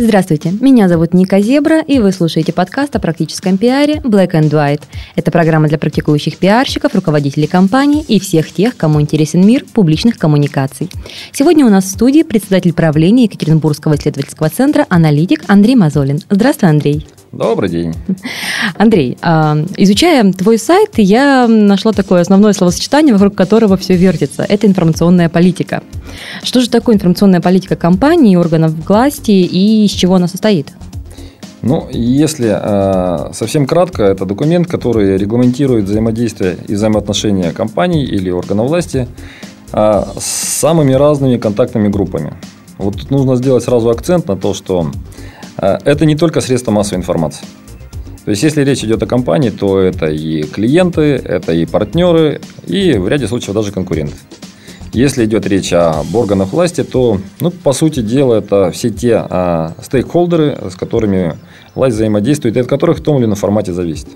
Здравствуйте, меня зовут Ника Зебра, и вы слушаете подкаст о практическом пиаре Black and White. Это программа для практикующих пиарщиков, руководителей компаний и всех тех, кому интересен мир публичных коммуникаций. Сегодня у нас в студии председатель правления Екатеринбургского исследовательского центра «Аналитик» Андрей Мазолин. Здравствуй, Андрей. Добрый день. Андрей, а, изучая твой сайт, я нашла такое основное словосочетание, вокруг которого все вертится. Это информационная политика. Что же такое информационная политика компании, органов власти и из чего она состоит? Ну, если э, совсем кратко, это документ, который регламентирует взаимодействие и взаимоотношения компаний или органов власти э, с самыми разными контактными группами. Вот тут нужно сделать сразу акцент на то, что это не только средства массовой информации. То есть, если речь идет о компании, то это и клиенты, это и партнеры, и в ряде случаев даже конкуренты. Если идет речь об органах власти, то, ну, по сути дела, это все те а, стейкхолдеры, с которыми власть взаимодействует, и от которых в том или ином формате зависит.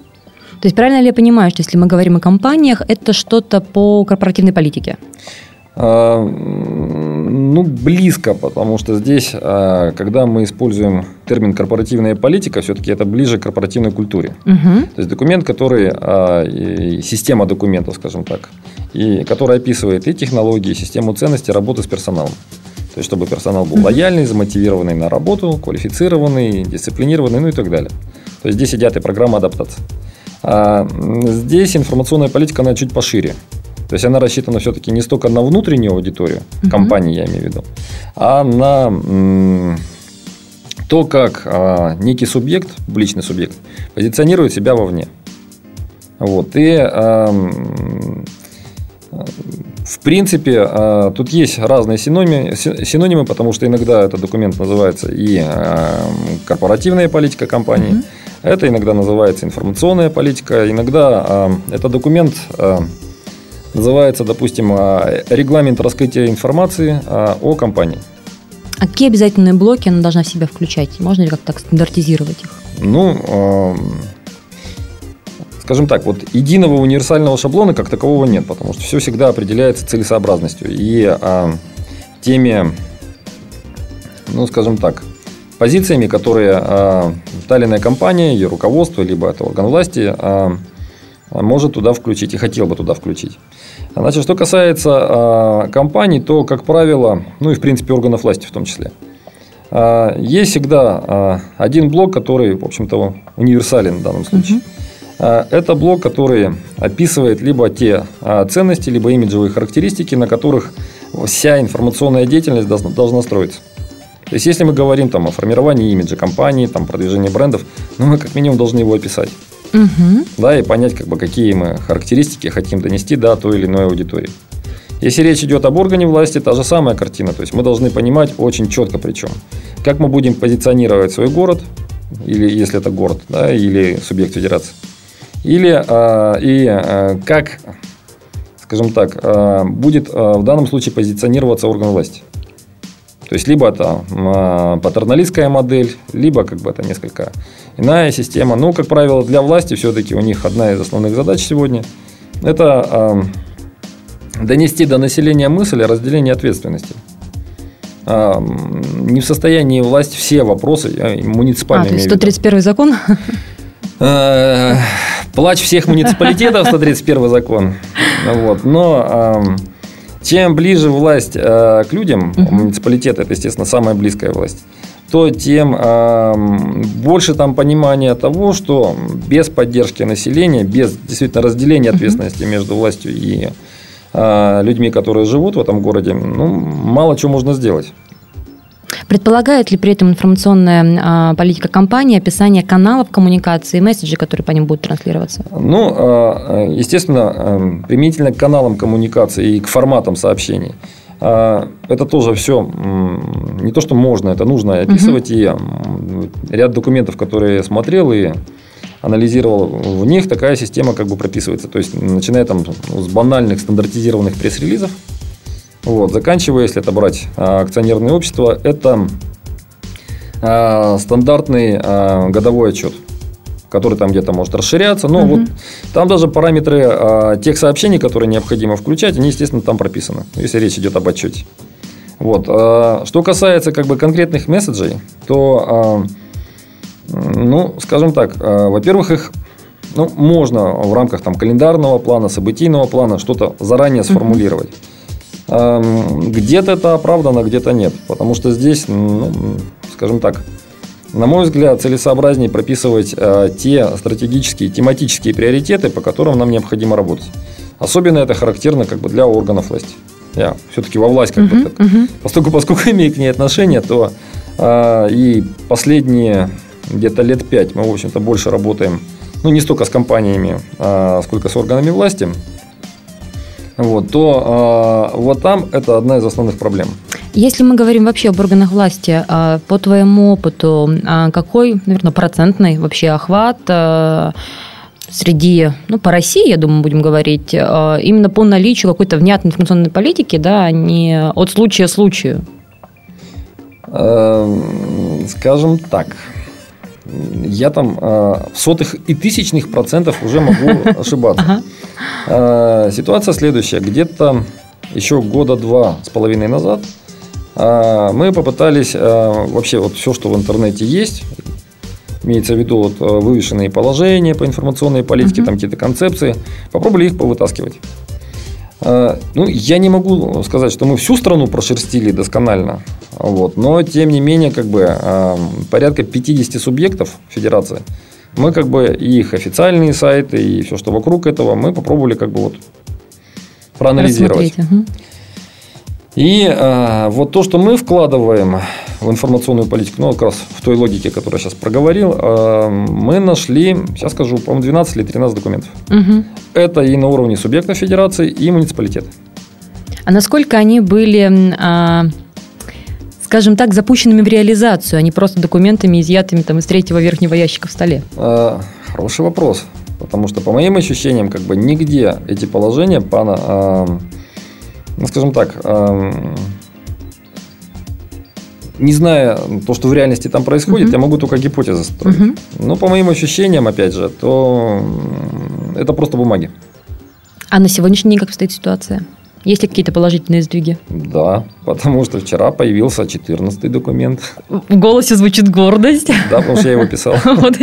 То есть, правильно ли я понимаю, что если мы говорим о компаниях, это что-то по корпоративной политике? А, ну, близко, потому что здесь, а, когда мы используем термин корпоративная политика, все-таки это ближе к корпоративной культуре. Угу. То есть документ, который, а, система документов, скажем так, и который описывает и технологии, и систему ценностей работы с персоналом. То есть, чтобы персонал был лояльный, замотивированный на работу, квалифицированный, дисциплинированный, ну и так далее. То есть, здесь идет и программа адаптации. А здесь информационная политика, она чуть пошире. То есть она рассчитана все-таки не столько на внутреннюю аудиторию, угу. компании я имею в виду, а на то, как а, некий субъект, публичный субъект, позиционирует себя вовне. Вот. И а, в принципе, а, тут есть разные синонимы, синонимы, потому что иногда этот документ называется и а, корпоративная политика компании, mm это иногда называется информационная политика, иногда а, это документ Называется, допустим, а, регламент раскрытия информации а, о компании. А какие обязательные блоки она должна в себя включать? Можно ли как-то так стандартизировать их? Ну, а, скажем так, вот единого универсального шаблона как такового нет, потому что все всегда определяется целесообразностью и теми, ну, скажем так, позициями, которые э, та или иная компания, ее руководство, либо это орган власти может туда включить и хотел бы туда включить. Значит, что касается э, компаний, то, как правило, ну и в принципе органов власти в том числе, э, есть всегда один блок, который, в общем-то, универсален в данном случае. Э, это блок, который описывает либо те ценности, либо имиджевые характеристики, на которых вся информационная деятельность должна, должна строиться. То есть, если мы говорим там, о формировании имиджа компании, там, продвижении брендов, ну, мы как минимум должны его описать угу. да, и понять, как бы, какие мы характеристики хотим донести до той или иной аудитории. Если речь идет об органе власти, та же самая картина. То есть мы должны понимать очень четко причем, как мы будем позиционировать свой город, или если это город, да, или субъект федерации, или а, и а, как, скажем так, а, будет а, в данном случае позиционироваться орган власти. То есть, либо это а, патерналистская модель, либо как бы это несколько иная система. Но, как правило, для власти все-таки у них одна из основных задач сегодня – это э, донести до населения мысль о разделении ответственности. Э, не в состоянии власть все вопросы э, муниципальные. А, то есть 131 закон? Э, плач всех муниципалитетов, 131 закон. Вот. Но чем ближе власть э, к людям, угу. муниципалитет это, естественно, самая близкая власть, то тем э, больше там понимания того, что без поддержки населения, без действительно разделения ответственности между властью и э, людьми, которые живут в этом городе, ну, мало чего можно сделать. Предполагает ли при этом информационная э, политика компании описание каналов коммуникации и месседжей, которые по ним будут транслироваться? Ну, естественно, применительно к каналам коммуникации и к форматам сообщений. Это тоже все не то, что можно, это нужно описывать. Угу. И ряд документов, которые я смотрел и анализировал, в них такая система как бы прописывается. То есть, начиная там с банальных стандартизированных пресс-релизов, вот, заканчивая, если это брать а, акционерное общество, это а, стандартный а, годовой отчет который там где-то может расширяться. Но угу. вот там даже параметры а, тех сообщений, которые необходимо включать, они, естественно, там прописаны, если речь идет об отчете. Вот. А, что касается как бы конкретных месседжей, то, а, ну, скажем так, а, во-первых, их ну, можно в рамках там, календарного плана, событийного плана что-то заранее сформулировать. Где-то это оправдано, где-то нет. Потому что здесь, ну, скажем так, на мой взгляд, целесообразнее прописывать э, те стратегические, тематические приоритеты, по которым нам необходимо работать. Особенно это характерно как бы для органов власти. Я все-таки во власть как uh-huh, бы так. Uh-huh. Поскольку, поскольку имею к ней отношение, то э, и последние где-то лет пять мы, в общем-то, больше работаем, ну, не столько с компаниями, а сколько с органами власти, вот, то э, вот там это одна из основных проблем. Если мы говорим вообще об органах власти, а, по твоему опыту, а, какой, наверное, процентный вообще охват а, среди, ну, по России, я думаю, будем говорить, именно по наличию какой-то внятной информационной политики, да, не от случая к случаю? Эм, скажем так, я там в сотых и тысячных процентов уже могу ошибаться. Ситуация следующая. Где-то еще года два с половиной назад – мы попытались а, вообще вот все, что в интернете есть, имеется в виду вот а, вывешенные положения по информационной политике, uh-huh. там какие-то концепции, попробовали их повытаскивать. Ну, я не могу сказать, что мы всю страну прошерстили досконально, вот, но тем не менее, как бы порядка 50 субъектов федерации, мы как бы и их официальные сайты и все, что вокруг этого, мы попробовали как бы вот проанализировать. Угу. И э, вот то, что мы вкладываем в информационную политику, ну, как раз в той логике, которую я сейчас проговорил, э, мы нашли, сейчас скажу, по-моему, 12 или 13 документов. Угу. Это и на уровне субъекта федерации, и муниципалитета. А насколько они были, э, скажем так, запущенными в реализацию, а не просто документами, изъятыми там, из третьего верхнего ящика в столе? Э, хороший вопрос. Потому что, по моим ощущениям, как бы нигде эти положения по... Э, скажем так, эм, не зная то, что в реальности там происходит, угу. я могу только гипотезы строить. Угу. Но по моим ощущениям, опять же, то это просто бумаги. А на сегодняшний день как стоит ситуация? Есть ли какие-то положительные сдвиги? Да, потому что вчера появился 14 документ. В голосе звучит гордость. Да, потому что я его писал. Вот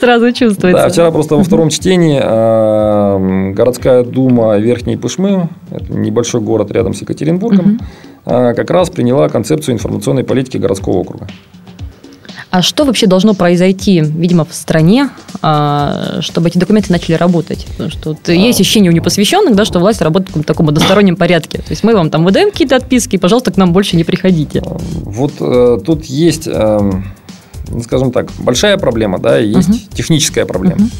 сразу чувствуется. Да, вчера просто во втором чтении э, городская дума Верхней Пышмы, это небольшой город рядом с Екатеринбургом, э, как раз приняла концепцию информационной политики городского округа. А что вообще должно произойти, видимо, в стране, а, чтобы эти документы начали работать? Потому что вот есть ощущение у непосвященных, да, что власть работает в таком одностороннем порядке. То есть мы вам там выдаем какие-то отписки, пожалуйста, к нам больше не приходите. Вот э, тут есть, э, скажем так, большая проблема, да, и есть угу. техническая проблема. Угу.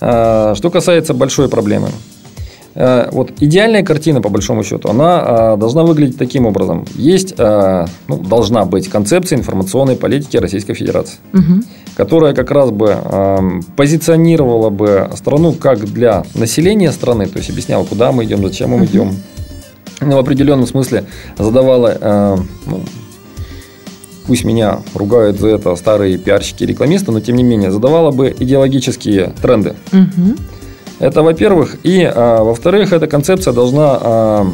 Э, что касается большой проблемы, вот идеальная картина, по большому счету, она э, должна выглядеть таким образом. Есть, э, ну, должна быть концепция информационной политики Российской Федерации, угу. которая как раз бы позиционировала бы страну как для населения страны, то есть объясняла, куда мы идем, зачем мы угу. идем. Ну, в определенном смысле задавала ну, пусть меня ругают за это старые пиарщики и рекламисты, но тем не менее задавала бы идеологические тренды. Угу. Это, во-первых. И, а, во-вторых, эта концепция должна а,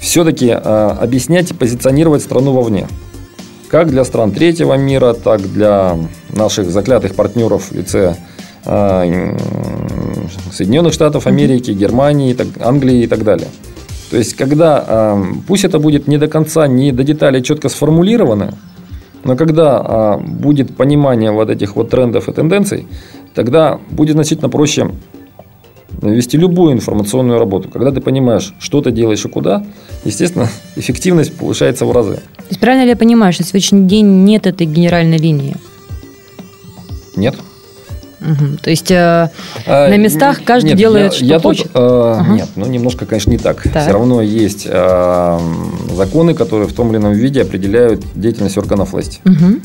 все-таки а, объяснять и позиционировать страну вовне. Как для стран третьего мира, так для наших заклятых партнеров в лице а, Соединенных Штатов Америки, Германии, так, Англии и так далее. То есть, когда, а, пусть это будет не до конца, не до деталей четко сформулировано, но когда а, будет понимание вот этих вот трендов и тенденций, тогда будет значительно проще вести любую информационную работу. Когда ты понимаешь, что ты делаешь и куда, естественно, эффективность повышается в разы. То есть правильно ли я понимаю, что на сегодняшний день нет этой генеральной линии? Нет. Угу. То есть э, а, на местах каждый нет, делает, я, что я хочет? Тут, э, ага. Нет, ну немножко, конечно, не так. так. Все равно есть э, законы, которые в том или ином виде определяют деятельность органов власти. Угу.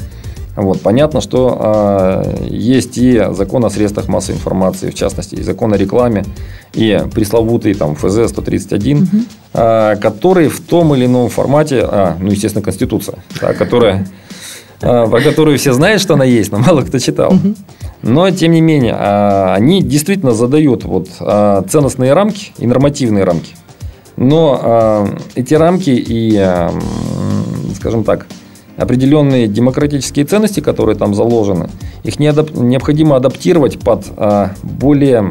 Вот, понятно, что э, есть и закон о средствах массовой информации, в частности, и закон о рекламе, и пресловутый там ФЗ-131, угу. э, который в том или ином формате, а, ну, естественно, Конституция, да, которая а, про которую все знают, что она есть, но мало кто читал. Но, тем не менее, а, они действительно задают вот а, ценностные рамки и нормативные рамки. Но эти рамки и, скажем так, определенные демократические ценности, которые там заложены, их необходимо адаптировать под более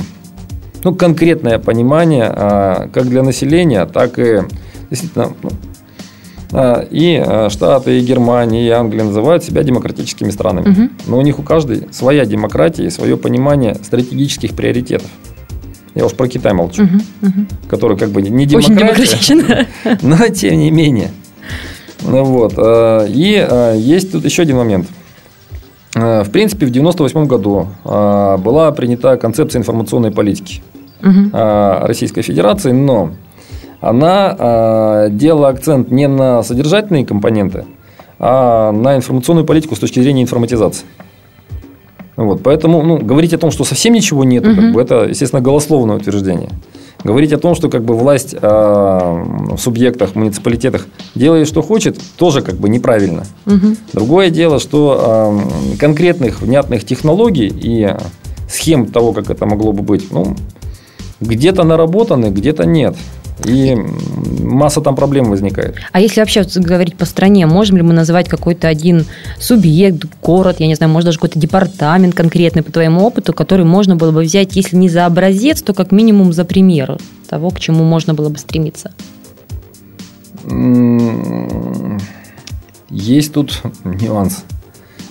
ну, конкретное понимание как для населения, так и действительно ну, а, и а, Штаты, и Германия, и Англия называют себя демократическими странами. Угу. Но у них у каждой своя демократия и свое понимание стратегических приоритетов. Я уж про Китай молчу, угу, угу. который как бы не демократия, но тем не менее. Ну, вот. А, и есть тут еще один момент. В принципе, в 1998 году была принята концепция информационной политики угу. Российской Федерации, но она э, делала акцент не на содержательные компоненты, а на информационную политику с точки зрения информатизации. Вот, поэтому ну, говорить о том, что совсем ничего нет, угу. как бы, это, естественно, голословное утверждение. Говорить о том, что как бы, власть э, в субъектах, муниципалитетах делает, что хочет, тоже как бы неправильно. Угу. Другое дело, что э, конкретных внятных технологий и схем того, как это могло бы быть, ну, где-то наработаны, где-то нет. И масса там проблем возникает. А если вообще говорить по стране, можем ли мы называть какой-то один субъект, город, я не знаю, может даже какой-то департамент конкретный по твоему опыту, который можно было бы взять, если не за образец, то как минимум за пример того, к чему можно было бы стремиться? Есть тут нюанс.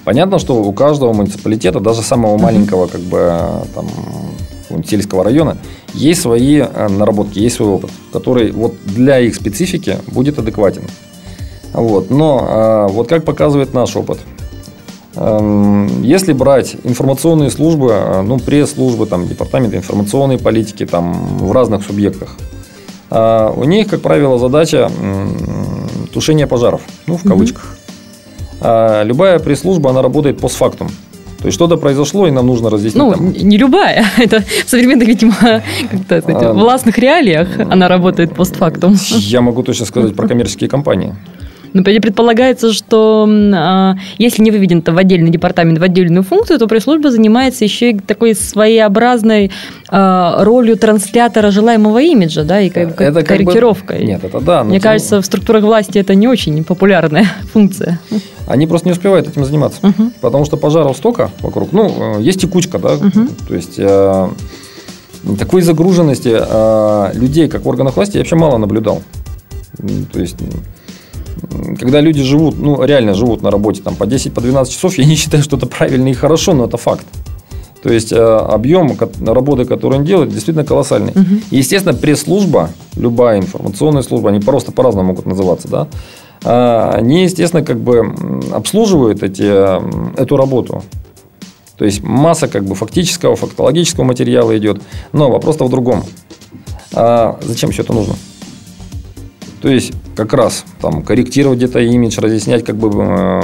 Понятно, что у каждого муниципалитета, даже самого маленького, как бы там сельского района, есть свои э, наработки, есть свой опыт, который вот для их специфики будет адекватен. Вот. Но э, вот как показывает наш опыт, эм, если брать информационные службы, э, ну, пресс-службы, там, департаменты информационной политики там, в разных субъектах, у них, как правило, задача тушения пожаров, ну, в кавычках. Mm-hmm. Любая пресс-служба, она работает постфактум. То есть что-то произошло, и нам нужно разъяснить. Ну, там. не любая. Это в современных, видимо, как-то, а, властных реалиях она работает постфактум. Я могу точно сказать про коммерческие компании. Но предполагается, что а, если не выведен в отдельный департамент, в отдельную функцию, то пресс-служба занимается еще и такой своеобразной а, ролью транслятора желаемого имиджа, да, и как, это корректировкой. Как бы... Нет, это да. Мне тем... кажется, в структурах власти это не очень популярная функция. Они просто не успевают этим заниматься, угу. потому что пожаров столько вокруг. Ну, есть текучка, да, угу. то есть э, такой загруженности э, людей, как в органах власти, я вообще мало наблюдал. То есть когда люди живут, ну, реально живут на работе там, по 10-12 по 12 часов, я не считаю, что это правильно и хорошо, но это факт. То есть э, объем работы, который он делает, действительно колоссальный. Угу. Естественно, пресс-служба, любая информационная служба, они просто по-разному могут называться, да, э, они, естественно, как бы обслуживают эти, э, эту работу. То есть масса как бы фактического, фактологического материала идет. Но вопрос-то в другом. А зачем все это нужно? То есть, как раз там корректировать где-то имидж, разъяснять как бы э,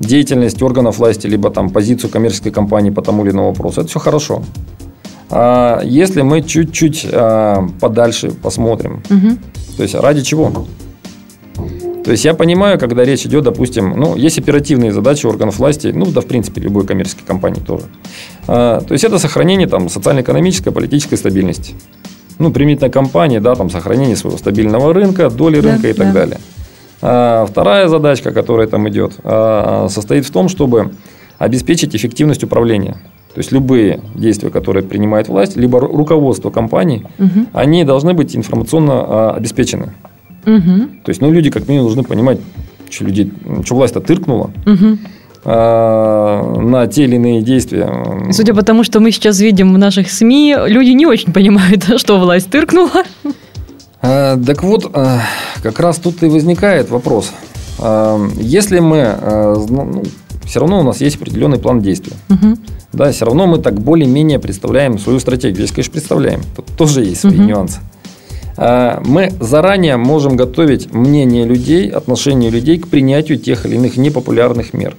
деятельность органов власти, либо там позицию коммерческой компании по тому или иному вопросу. Это все хорошо. А если мы чуть-чуть а, подальше посмотрим, угу. то есть ради чего? То есть я понимаю, когда речь идет, допустим, ну, есть оперативные задачи органов власти, ну, да, в принципе, любой коммерческой компании тоже. А, то есть это сохранение там социально-экономической, политической стабильности ну, применительно компании, да, там, сохранение своего стабильного рынка, доли да, рынка и так да. далее. А вторая задачка, которая там идет, а, состоит в том, чтобы обеспечить эффективность управления. То есть любые действия, которые принимает власть, либо руководство компании, угу. они должны быть информационно а, обеспечены. Угу. То есть, ну, люди как минимум должны понимать, что люди, что власть-то тыркнула. Угу. Э, на те или иные действия. Судя по тому, что мы сейчас видим в наших СМИ, люди не очень понимают, что власть тыркнула. Э, так вот, э, как раз тут и возникает вопрос. Если мы, ну, все равно у нас есть определенный план действий. Угу. Да, все равно мы так более-менее представляем свою стратегию. Здесь, конечно, представляем. Тут тоже есть свои угу. нюансы. Мы заранее можем готовить мнение людей, отношение людей к принятию тех или иных непопулярных мер.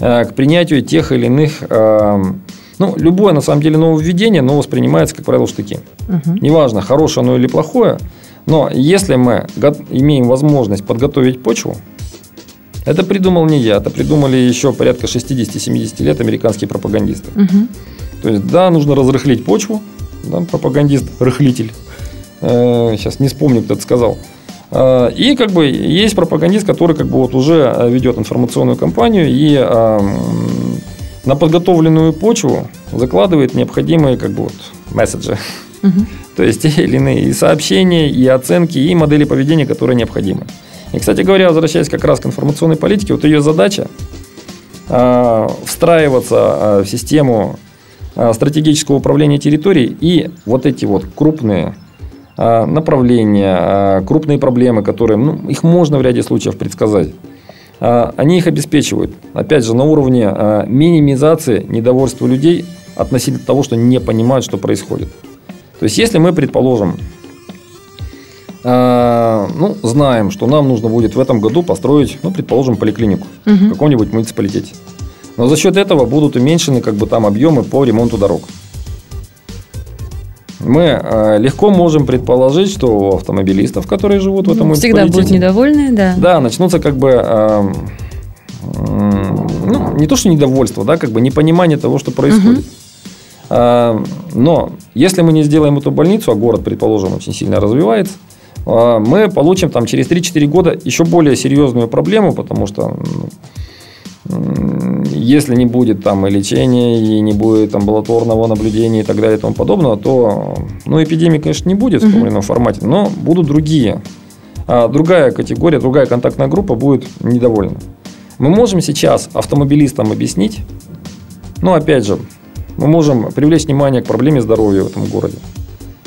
Э, к принятию тех или иных э, ну, любое, на самом деле, нововведение, но воспринимается, как правило, в штыки. Угу. Неважно, хорошее оно или плохое, но если мы имеем возможность подготовить почву, Это придумал не я, это придумали еще порядка 60-70 лет американские пропагандисты. Мгм. То есть, да, нужно разрыхлить почву, да, пропагандист, рыхлитель. Э, сейчас не вспомню, кто это сказал. Э, И как бы есть пропагандист, который как бы вот уже э, ведет информационную кампанию и э, на подготовленную почву закладывает необходимые как бы вот месседжи. То есть те или иные и сообщения, и оценки, и модели поведения, которые необходимы. И, кстати говоря, возвращаясь как раз к информационной политике, вот ее задача а, встраиваться в систему стратегического управления территорией и вот эти вот крупные направления, а, крупные проблемы, которые, ну, их можно в ряде случаев предсказать. А, Они их обеспечивают. Опять же, на уровне а, минимизации недовольства людей относительно того, что не понимают, что происходит. То есть, если мы, предположим, а, ну, знаем, что нам нужно будет в этом году построить, ну, предположим, поликлинику в Мгм. каком-нибудь муниципалитете. Но за счет этого будут уменьшены как бы там объемы по ремонту дорог. Мы э, легко можем предположить, что у автомобилистов, которые живут в этом Ну, Всегда будут недовольны, да. да, начнутся как бы м, ну, не то, что недовольство, да, как бы непонимание того, что происходит. А, Но если мы не сделаем эту больницу, а город, предположим, очень сильно развивается, мы получим там через 3-4 года еще более серьезную проблему, потому что если не будет там и лечения, и не будет амбулаторного наблюдения и так далее и тому подобного, то ну, эпидемии, конечно, не будет в том или ином формате, но будут другие. А другая категория, другая контактная группа будет недовольна. Мы можем сейчас автомобилистам объяснить, ну, опять же, мы можем привлечь внимание к проблеме здоровья в этом городе.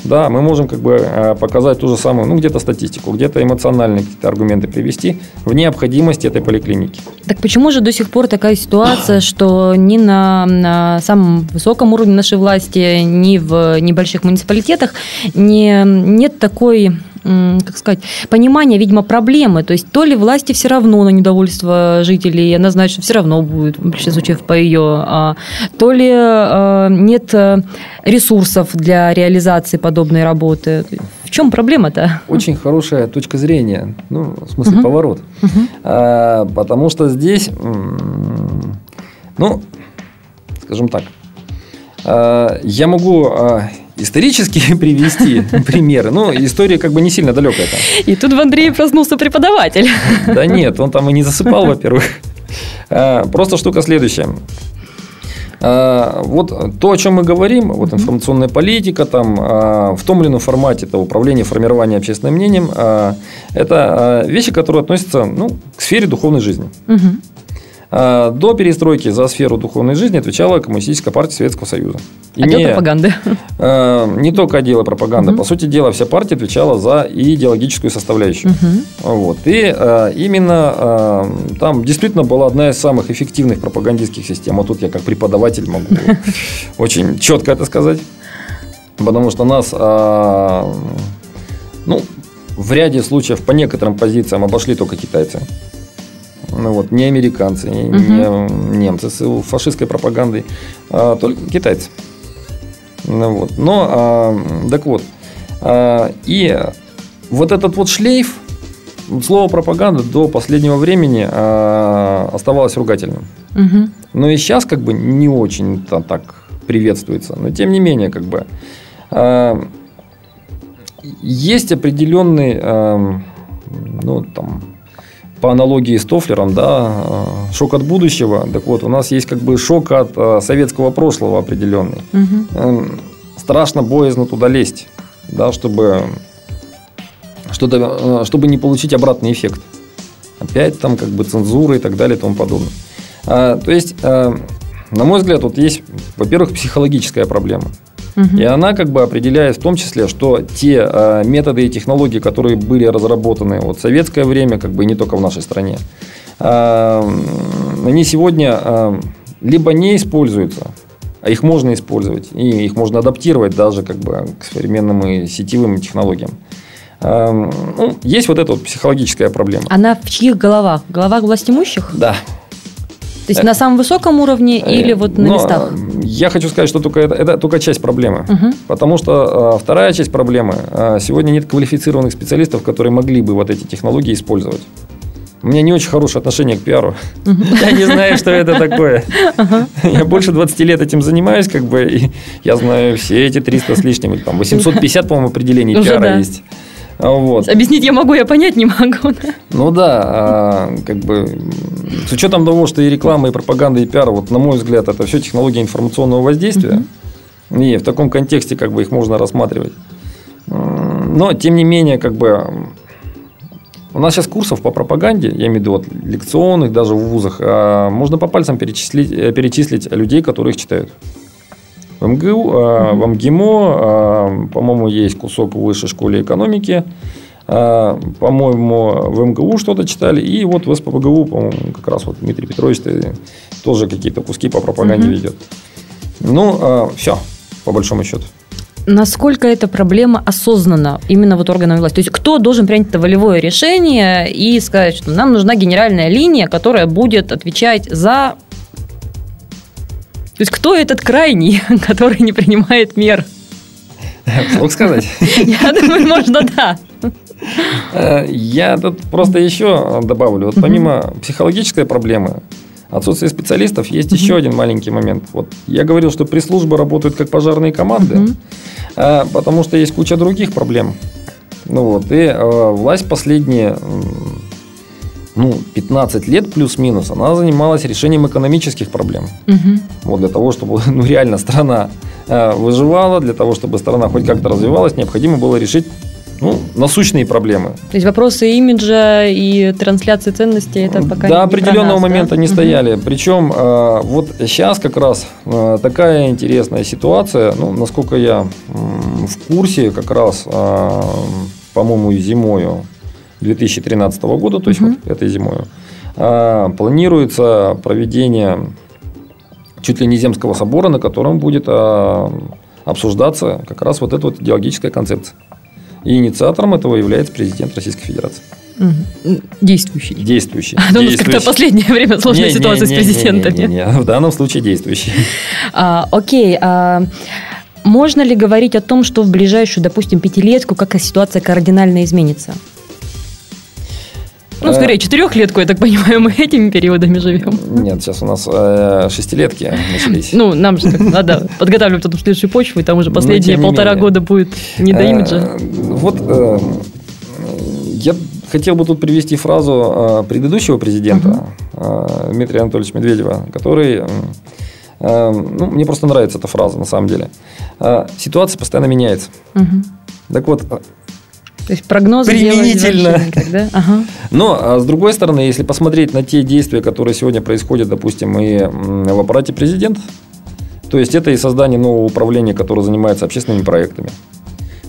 Да, мы можем как бы э, показать ту же самую, ну, где-то статистику, где-то эмоциональные какие-то аргументы привести в необходимости этой поликлиники. Так почему же до сих пор такая ситуация, что ни на, на самом высоком уровне нашей власти, ни в небольших муниципалитетах не, нет такой, как сказать, понимания, видимо, проблемы. То есть то ли власти все равно на недовольство жителей, она знает, что все равно будет, в большинстве случаев, по ее, а, то ли а, нет э, ресурсов для реализации подобной работы. В чем проблема-то? Очень хорошая точка зрения, ну, в смысле Мгм. поворот. Мгм. А, потому что здесь, ну, скажем так, а, я могу а, исторически привести примеры. Ну, история как бы не сильно далекая там. И тут в Андрея проснулся преподаватель. Да нет, он там и не засыпал, во-первых. А, Просто штука следующая. А, Вот то, о чем мы говорим, вот информационная политика, там, а, в том или ином формате, это управление, формирование общественным мнением, это вещи, которые относятся ну, к сфере духовной жизни. Мгм. А, До перестройки за сферу духовной жизни отвечала Коммунистическая партия Советского Союза. Отдел Имея, пропаганды. э, не только отдела пропаганды, Мгм. по сути дела, вся партия отвечала за идеологическую составляющую. Мгм. Вот. И э, именно э, там действительно была одна из самых эффективных пропагандистских систем. А тут я как преподаватель могу очень четко это сказать. Потому что нас, ну, в ряде случаев по некоторым позициям обошли только китайцы. Ну вот, не американцы, не, не немцы с фашистской пропагандой, а только китайцы. Ну вот. Но, а, так вот, а, и вот этот вот шлейф, слово пропаганда до последнего времени а, оставалось ругательным. Мгм. Но и сейчас как бы не очень там так приветствуется. Но тем не менее, как бы а, есть определенный, а, ну там, по аналогии с Тофлером, да, а, шок от будущего. Так вот, у нас есть как бы шок от а, советского прошлого определенный. Эм, страшно боязно туда лезть, да, чтобы, что-то, э, чтобы не получить обратный эффект. Опять там как бы цензура и так далее и тому подобное. А, то есть, э, на мой взгляд, вот есть, во-первых, психологическая проблема. И она как бы определяет в том числе, что те э, методы и технологии, которые были разработаны вот в советское время, как бы и не только в нашей стране, э, они сегодня э, либо не используются, а их можно использовать, и их можно адаптировать даже как бы к современным и сетевым технологиям. Ну, есть вот эта вот психологическая проблема. Она в чьих головах? В головах властимущих? Да. То есть на самом высоком уровне или вот на Но, местах? э, Я хочу сказать, что только это, это только часть проблемы. Мгм. Потому что э, вторая часть проблемы, э, сегодня нет квалифицированных специалистов, которые могли бы вот эти технологии использовать. У меня не очень хорошее отношение к пиару. Я не знаю, что это такое. Я больше 20 лет этим занимаюсь, как бы, и я знаю все эти 300 с лишним, или там 850, по-моему, определений пиара есть. А, вот. Объяснить я могу, я понять не могу. Ну да, а, как бы с учетом того, что и реклама, и пропаганда, и пиар, вот на мой взгляд, это все технологии информационного воздействия. Угу. И в таком контексте как бы их можно рассматривать. Но, тем не менее, как бы у нас сейчас курсов по пропаганде, я имею в виду вот, лекционных, даже в вузах, а, можно по пальцам перечислить, э, перечислить людей, которые их читают. В МГУ, mm-hmm. в МГИМО, по-моему, есть кусок в высшей школе экономики. По-моему, в МГУ что-то читали. И вот в СПБГУ, по-моему, как раз вот Дмитрий Петрович тоже какие-то куски по пропаганде ведет. Ну, все, по большому счету насколько эта проблема осознанна именно вот органами власти? То есть кто должен принять это волевое решение и сказать, что нам нужна генеральная линия, которая будет отвечать за... То есть кто этот крайний, который не принимает мер? Вслух сказать? Я думаю, можно да. Э, я тут просто еще добавлю. Вот помимо психологической проблемы, отсутствие специалистов, есть еще один маленький момент. Вот я говорил, что пресс-службы работают как пожарные команды, а, потому что есть куча других проблем. Ну вот, и э, власть последние ну, 15 лет плюс-минус, она занималась решением экономических проблем. Угу. Вот для того, чтобы ну, реально страна э, выживала, для того, чтобы страна хоть как-то развивалась, необходимо было решить ну, насущные проблемы. То есть вопросы имиджа и трансляции ценностей это пока До не определенного нас, момента да? не стояли. Угу. Причем э, вот сейчас как раз э, такая интересная ситуация, ну, насколько я в курсе, как раз, э, по-моему, зимою 2013 года, то есть угу. вот этой зимою, планируется проведение чуть ли не Земского собора, на котором будет обсуждаться как раз вот эта вот идеологическая концепция. И инициатором этого является президент Российской Федерации. Действующий. Действующий. А у нас как-то последнее время сложная не, ситуация не, не, с президентами. Не, не, не, не. В данном случае действующий. А, окей. А, можно ли говорить о том, что в ближайшую, допустим, пятилетку какая ситуация кардинально изменится? Ну, скорее, четырехлетку, я так понимаю, мы этими периодами живем. Нет, сейчас у нас э, шестилетки начались. Ну, нам же надо подготавливать потом следующую почву, и там уже последние полтора года будет не до э, имиджа. Вот э, я хотел бы тут привести фразу предыдущего президента Дмитрия Анатольевича Медведева, который ну, мне просто нравится эта фраза, на самом деле. Ситуация постоянно меняется. Так вот, то есть прогнозы применительно. Да? Ага. Но, а с другой стороны, если посмотреть на те действия, которые сегодня происходят, допустим, и в аппарате президента, то есть это и создание нового управления, которое занимается общественными проектами.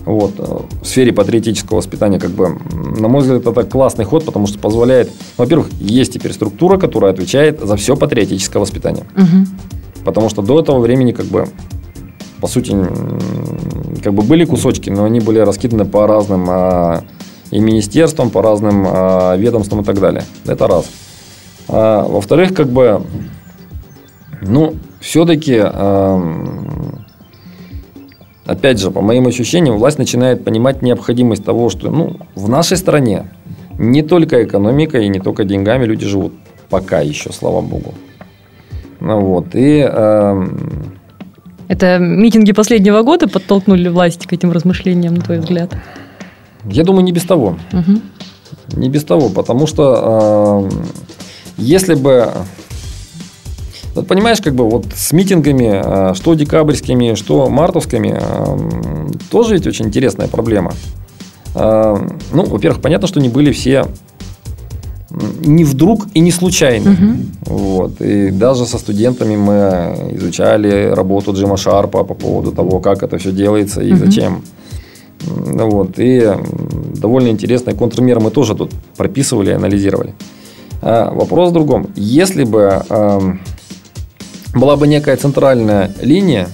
Вот. Э, в сфере патриотического воспитания, как бы, на мой взгляд, это классный ход, потому что позволяет, во-первых, есть теперь структура, которая отвечает за все патриотическое воспитание. Угу. Потому что до этого времени, как бы, по сути, как бы были кусочки, но они были раскиданы по разным а, и министерствам, по разным а, ведомствам и так далее. Это раз. А, во-вторых, как бы, ну, все-таки, опять же, по моим ощущениям, власть начинает понимать необходимость того, что, ну, в нашей стране не только экономика и не только деньгами люди живут. Пока еще, слава богу. Ну, вот. И это митинги последнего года подтолкнули власть к этим размышлениям, на твой взгляд? Я думаю, не без того. Угу. Не без того, потому что э, если бы вот понимаешь, как бы вот с митингами, э, что декабрьскими, что мартовскими, э, тоже ведь очень интересная проблема. Э, ну, во-первых, понятно, что не были все не вдруг и не случайно. Угу. Вот. И даже со студентами мы изучали работу Джима Шарпа по поводу того, как это все делается и угу. зачем. Вот. И довольно интересные контрмеры мы тоже тут прописывали и анализировали. А вопрос в другом. Если бы э, была бы некая центральная линия,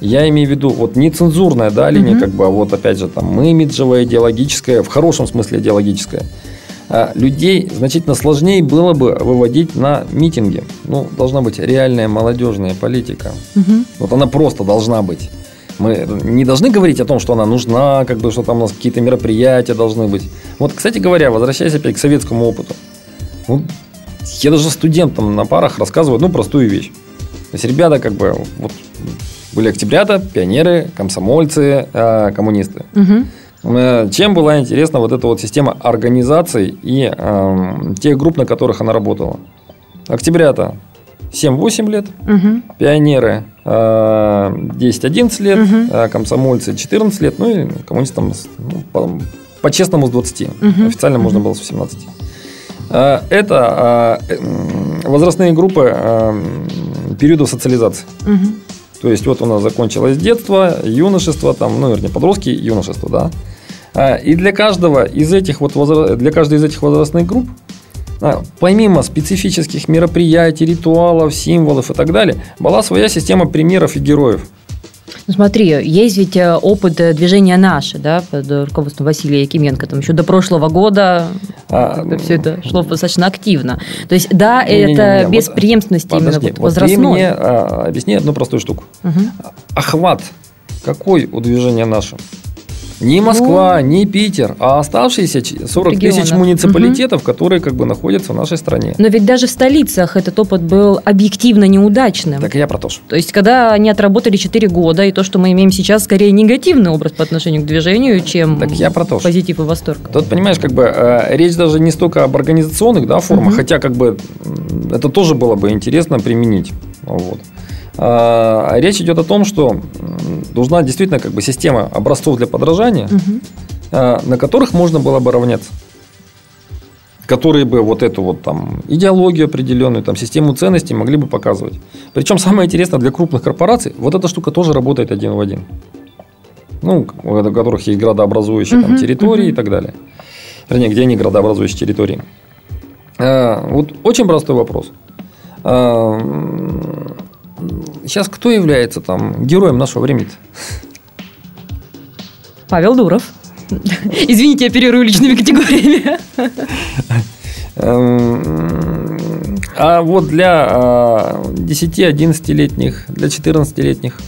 я имею в виду вот не цензурная да, линия, угу. как бы, а вот опять же там имиджевая, идеологическая, в хорошем смысле идеологическая – людей значительно сложнее было бы выводить на митинги. Ну, должна быть реальная молодежная политика. Угу. Вот она просто должна быть. Мы не должны говорить о том, что она нужна, как бы, что там у нас какие-то мероприятия должны быть. Вот, кстати говоря, возвращаясь опять к советскому опыту. Ну, я даже студентам на парах рассказываю одну простую вещь. То есть ребята как бы вот были октябрята, пионеры, комсомольцы, э, коммунисты. Угу. Чем была интересна вот эта вот система организаций и э, тех групп, на которых она работала? Октябрята 7-8 лет, угу. пионеры э, 10-11 лет, угу. э, комсомольцы 14 лет, ну и коммунистам ну, по, по-честному с 20. Угу. Официально угу. можно было с 18. Э, это э, возрастные группы э, периодов социализации. Угу. То есть вот у нас закончилось детство, юношество, там, ну, вернее, подростки, юношество, да. А, и для каждого из этих вот для каждой из этих возрастных групп, а, помимо специфических мероприятий, ритуалов, символов и так далее, была своя система примеров и героев – ну, смотри, есть ведь э, опыт э, движения «Наше», да, под руководством Василия Якименко, там еще до прошлого года а, все это шло достаточно активно. То есть, да, не, это не, не, без вот, преемственности подожди, именно вот возрастной. Вот мне а, объясни одну простую штуку. Угу. Охват какой у движения «Наше»? Не Москва, ну, не Питер, а оставшиеся 40 регионах. тысяч муниципалитетов, угу. которые как бы находятся в нашей стране. Но ведь даже в столицах этот опыт был объективно неудачным. Так я про то же. То есть, когда они отработали 4 года, и то, что мы имеем сейчас, скорее негативный образ по отношению к движению, чем так я про то позитив и восторг. Тут, понимаешь, как бы э, речь даже не столько об организационных да, формах, угу. хотя как бы это тоже было бы интересно применить. Вот. А, речь идет о том, что нужна действительно как бы система образцов для подражания, угу. на которых можно было бы равняться которые бы вот эту вот там идеологию определенную, там систему ценностей могли бы показывать. Причем самое интересное для крупных корпораций, вот эта штука тоже работает один в один. Ну, у которых есть градообразующие там, территории uh и так далее. Вернее, где они градообразующие территории. А, вот очень простой вопрос. А, сейчас кто является там героем нашего времени? Павел Дуров. Извините, я оперирую личными категориями. Эм, а вот для 10-11-летних, для 14-летних?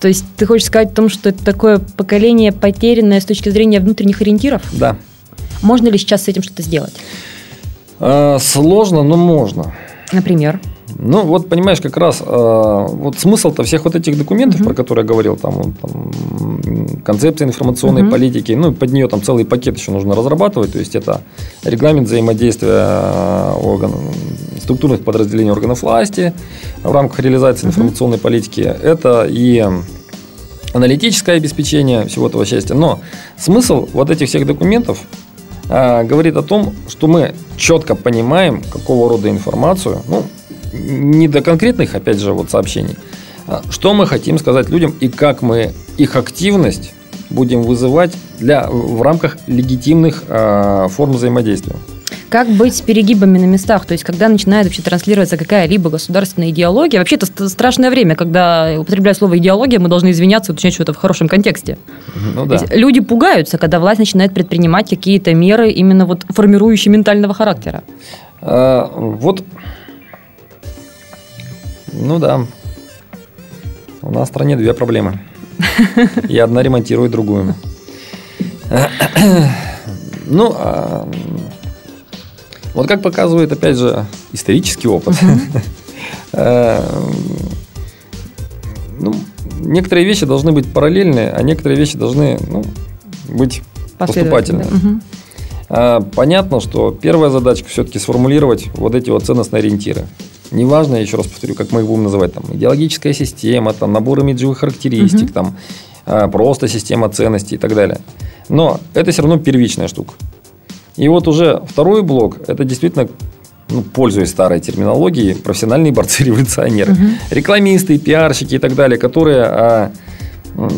То есть ты хочешь сказать о том, что это такое поколение потерянное с точки зрения внутренних ориентиров? Да. Можно ли сейчас с этим что-то сделать? Э, сложно, но можно. Например? Ну, вот понимаешь, как раз э, вот смысл-то всех вот этих документов, угу. про которые я говорил, там, там концепция информационной угу. политики, ну, под нее там целый пакет еще нужно разрабатывать, то есть это регламент взаимодействия э, органов, структурных подразделений органов власти в рамках реализации угу. информационной политики, это и аналитическое обеспечение всего этого счастья. Но смысл вот этих всех документов э, говорит о том, что мы четко понимаем, какого рода информацию, ну, не до конкретных, опять же, вот сообщений, а что мы хотим сказать людям и как мы их активность будем вызывать для, в рамках легитимных э, форм взаимодействия. Как быть с перегибами на местах? То есть, когда начинает вообще транслироваться какая-либо государственная идеология, вообще это страшное время, когда, употребляя слово идеология, мы должны извиняться и уточнять, что это в хорошем контексте. Ну, да. Люди пугаются, когда власть начинает предпринимать какие-то меры именно вот формирующие ментального характера. А, вот ну да. У нас в стране две проблемы. И одна ремонтирует другую. Ну, а, вот как показывает, опять же, исторический опыт, э, ну, некоторые вещи должны быть параллельны, а некоторые вещи должны ну, быть поступательны. А, понятно, что первая задачка все-таки сформулировать вот эти вот ценностные ориентиры. Неважно, еще раз повторю, как мы их будем называть, там, идеологическая система, там, набор имиджевых характеристик, угу. там, а, просто система ценностей и так далее. Но это все равно первичная штука. И вот уже второй блок, это действительно ну, пользуясь старой терминологией, профессиональные борцы-революционеры. Угу. Рекламисты, пиарщики и так далее, которые а,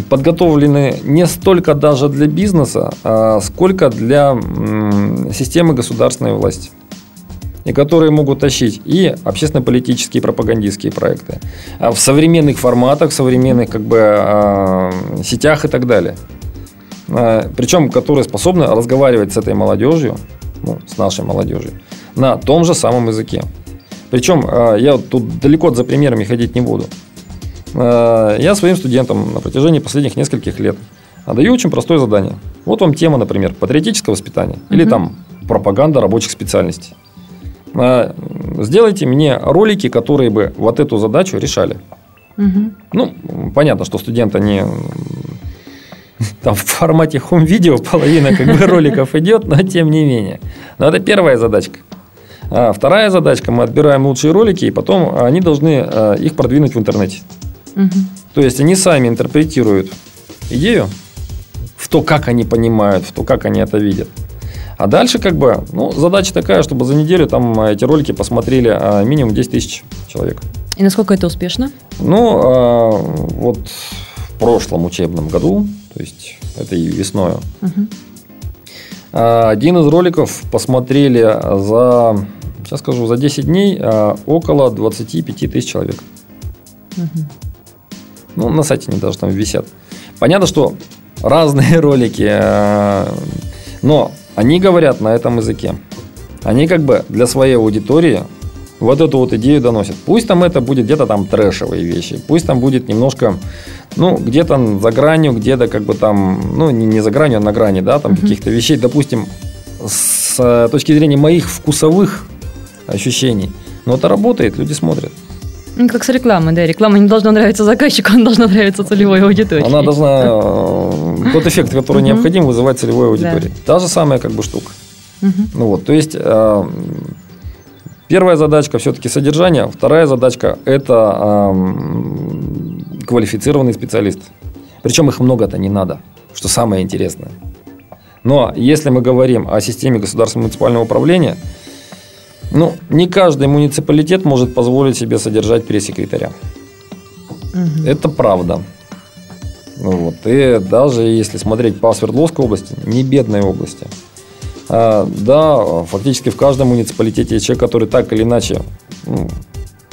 подготовлены не столько даже для бизнеса, а сколько для м, системы государственной власти и которые могут тащить и общественно-политические пропагандистские проекты а в современных форматах, в современных как бы, а, сетях и так далее. А, Причем, которые способны разговаривать с этой молодежью, ну, с нашей молодежью, на том же самом языке. Причем я тут далеко за примерами ходить не буду. Я своим студентам на протяжении последних нескольких лет даю очень простое задание. Вот вам тема, например, патриотическое воспитание. Или там пропаганда рабочих специальностей. А, сделайте мне ролики, которые бы вот эту задачу решали. Угу. Ну, понятно, что студенты они там в формате хом-видео половина как бы роликов идет, но тем не менее. Но это первая задачка. А вторая задачка, мы отбираем лучшие ролики, и потом они должны а, их продвинуть в интернете. Угу. То есть они сами интерпретируют идею в то, как они понимают, в то, как они это видят. А дальше как бы, ну, задача такая, чтобы за неделю там эти ролики посмотрели а, минимум 10 тысяч человек. И насколько это успешно? Ну, а, вот в прошлом учебном году, то есть это и весною, угу. один из роликов посмотрели за, сейчас скажу, за 10 дней около 25 тысяч человек. Угу. Ну, на сайте они даже там висят. Понятно, что разные ролики, но они говорят на этом языке. Они как бы для своей аудитории вот эту вот идею доносят. Пусть там это будет где-то там трэшевые вещи, пусть там будет немножко, ну, где-то за гранью, где-то как бы там, ну, не, не за гранью, а на грани, да, там uh-huh. каких-то вещей, допустим, с э, точки зрения моих вкусовых ощущений. Но это работает, люди смотрят. Ну, как с рекламой, да. Реклама не должна нравиться заказчику, она должна нравиться целевой аудитории. Она должна э, тот эффект, который необходим, вызывать целевой аудитории. Та же самая как бы штука. Ну вот, то есть э, первая задачка все-таки содержание, вторая задачка это квалифицированный специалист. Причем их много-то не надо, что самое интересное. Но если мы говорим о системе государственного муниципального управления, ну, не каждый муниципалитет может позволить себе содержать пресс-секретаря. Угу. Это правда. Ну вот. И даже если смотреть по Свердловской области, не бедной области, а, да, фактически в каждом муниципалитете есть человек, который так или иначе ну,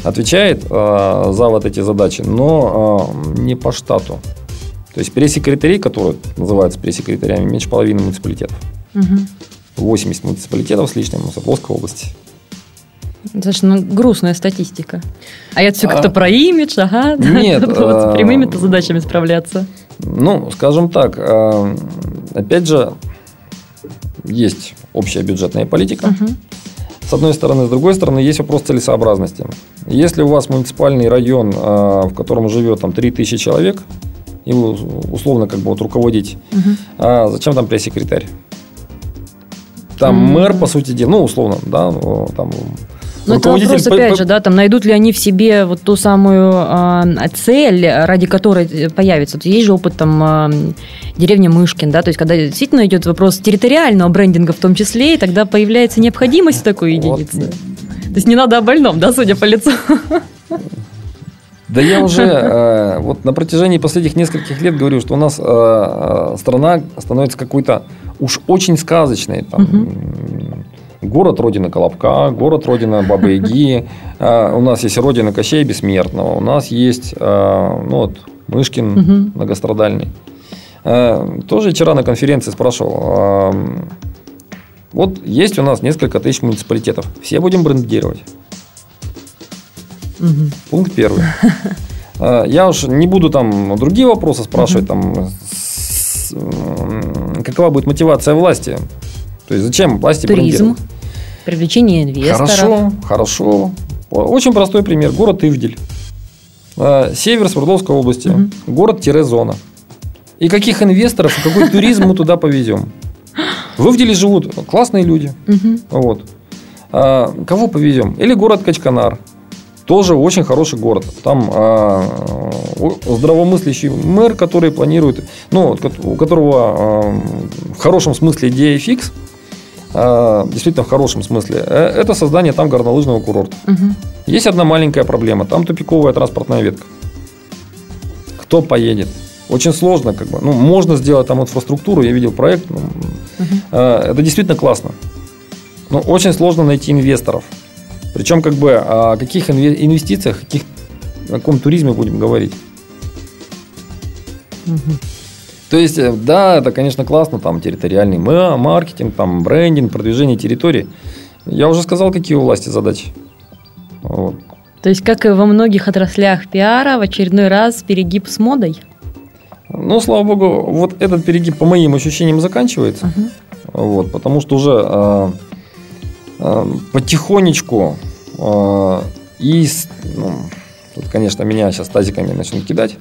отвечает а, за вот эти задачи, но а, не по штату. То есть пресс-секретари, которые называются пресс-секретарями, меньше половины муниципалитетов. Угу. 80 муниципалитетов с лишним Свердловской области. Достаточно ну, грустная статистика. А это все а... как-то про имидж, ага. Нет. вот с прямыми-то задачами справляться. Ну, скажем так, а, опять же, есть общая бюджетная политика. Угу. С одной стороны. С другой стороны, есть вопрос целесообразности. Если у вас муниципальный район, а, в котором живет там 3000 человек, и вы условно как бы вот руководить, угу. а зачем там пресс-секретарь? Там mm мэр, по сути дела, ну, условно, да, там ну, это вопрос, опять же, да, там найдут ли они в себе вот ту самую э, цель, ради которой э, появится. Вот есть же опыт там э, деревни Мышкин, да, то есть когда действительно идет вопрос территориального брендинга в том числе, и тогда появляется необходимость такой единицы. Вот. То есть не надо о больном, да, судя по лицу. Да я уже э, вот на протяжении последних нескольких лет говорю, что у нас э, э страна становится какой-то уж очень сказочной. Там, угу город родина Колобка, город родина Бабы Яги, а, у нас есть родина Кощея Бессмертного, у нас есть а, ну, вот, Мышкин многострадальный. А, тоже вчера на конференции спрашивал, вот есть у нас несколько тысяч муниципалитетов, все будем брендировать. Угу. Пункт первый. Я уж не буду там другие вопросы спрашивать, там, какова будет мотивация власти. То есть зачем власти Туризм. Привлечение инвесторов. Хорошо, хорошо. Очень простой пример. Город Ивдель. А, север Свердловской области. Угу. Город-зона. И каких инвесторов, и какой туризм мы туда повезем? В Ивделе живут классные люди. Угу. Вот. А, кого повезем? Или город Качканар. Тоже очень хороший город. Там а, здравомыслящий мэр, который планирует, ну, у которого а, в хорошем смысле идея фикс, действительно в хорошем смысле, э, это создание там горнолыжного курорта. Угу. Есть одна маленькая проблема, там тупиковая транспортная ветка. Кто поедет? Очень сложно, как бы. Ну, можно сделать там инфраструктуру, я видел проект. Ну, угу. Это действительно классно. Но очень сложно найти инвесторов. Причем, как бы, о каких инвестициях, каких, о каком туризме будем говорить. Угу. То есть, э, да, это, конечно, классно, там территориальный маркетинг, там брендинг, продвижение территории. Я уже сказал, какие у власти задачи. Вот. То есть, как и во многих отраслях пиара, в очередной раз перегиб с модой? Ну, слава богу, вот этот перегиб, по моим ощущениям, заканчивается. Угу. Вот, потому что уже э, э, потихонечку э, и, ну, тут, конечно, меня сейчас тазиками начнут кидать,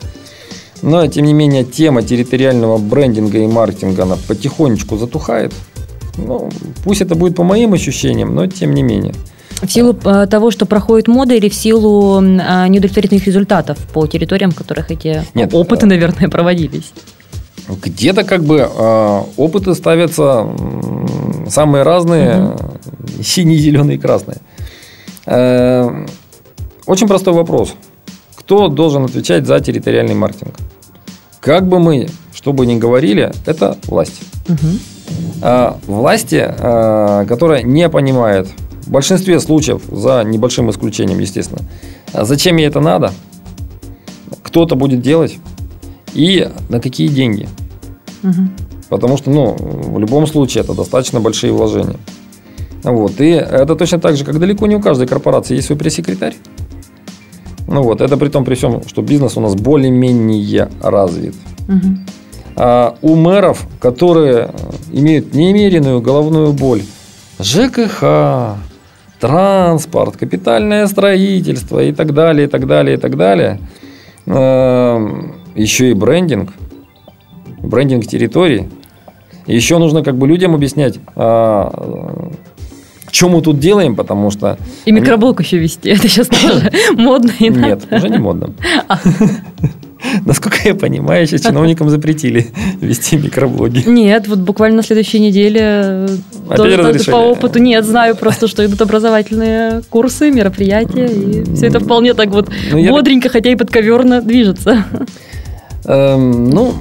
но, тем не менее, тема территориального брендинга и маркетинга, она потихонечку затухает. Ну, пусть это будет по моим ощущениям, но тем не менее. В силу э, того, что проходит мода, или в силу э, неудовлетворительных результатов по территориям, в которых эти Нет, опыты, э, наверное, проводились? Где-то как бы э, опыты ставятся самые разные, угу. синие, зеленые и красные. Очень простой вопрос. Кто должен отвечать за территориальный маркетинг? Как бы мы, что бы ни говорили, это власть. Угу. А, власти, а, которая не понимает в большинстве случаев, за небольшим исключением, естественно, а зачем ей это надо, кто-то будет делать и на какие деньги. Угу. Потому что, ну, в любом случае, это достаточно большие вложения. Вот. И это точно так же, как далеко не у каждой корпорации есть свой пресс-секретарь. Ну вот, это при том, при всем, что бизнес у нас более-менее развит. Угу. А у мэров, которые имеют немеренную головную боль, ЖКХ, транспорт, капитальное строительство и так далее, и так далее, и так далее, эм, еще и брендинг, брендинг территорий. Еще нужно как бы людям объяснять, а, что мы тут делаем, потому что... И микроблог еще вести. Это сейчас тоже модно и Нет, уже не модно. А. Насколько я понимаю, сейчас чиновникам запретили вести микроблоги. Нет, вот буквально на следующей неделе тоже по опыту нет, знаю просто, что идут образовательные курсы, мероприятия, и все это вполне так вот ну, бодренько, хотя и подковерно движется. Эм, ну,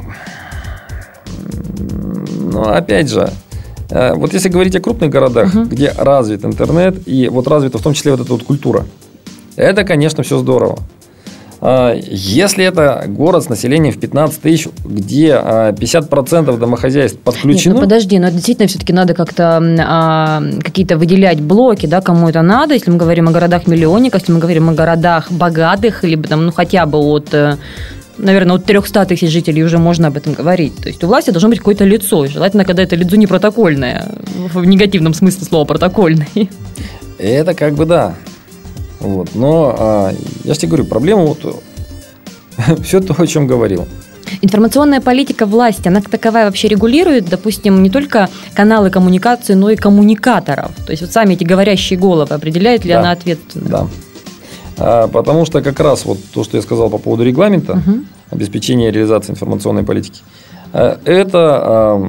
ну, опять же, Э, вот если говорить о крупных городах, угу. где развит интернет, и вот развита в том числе вот эта вот культура, это, конечно, все здорово. А, если это город с населением в 15 тысяч, где 50% а, домохозяйств подключено... Нет, ну подожди, но действительно все-таки надо как-то а, какие-то выделять блоки, да, кому это надо. Если мы говорим о городах-миллионниках, если мы говорим о городах богатых, либо там, ну, хотя бы от э, наверное, от 300 тысяч жителей уже можно об этом говорить. То есть у власти должно быть какое-то лицо. Желательно, когда это лицо не протокольное, в негативном смысле слова протокольное. Это как бы да. Вот. Но а, я же тебе говорю, проблема вот все то, о чем говорил. Информационная политика власти, она как таковая вообще регулирует, допустим, не только каналы коммуникации, но и коммуникаторов. То есть вот сами эти говорящие головы, определяет ли да. она ответственность? Да. А, потому что как раз вот то, что я сказал по поводу регламента, угу. обеспечения реализации информационной политики, а, это,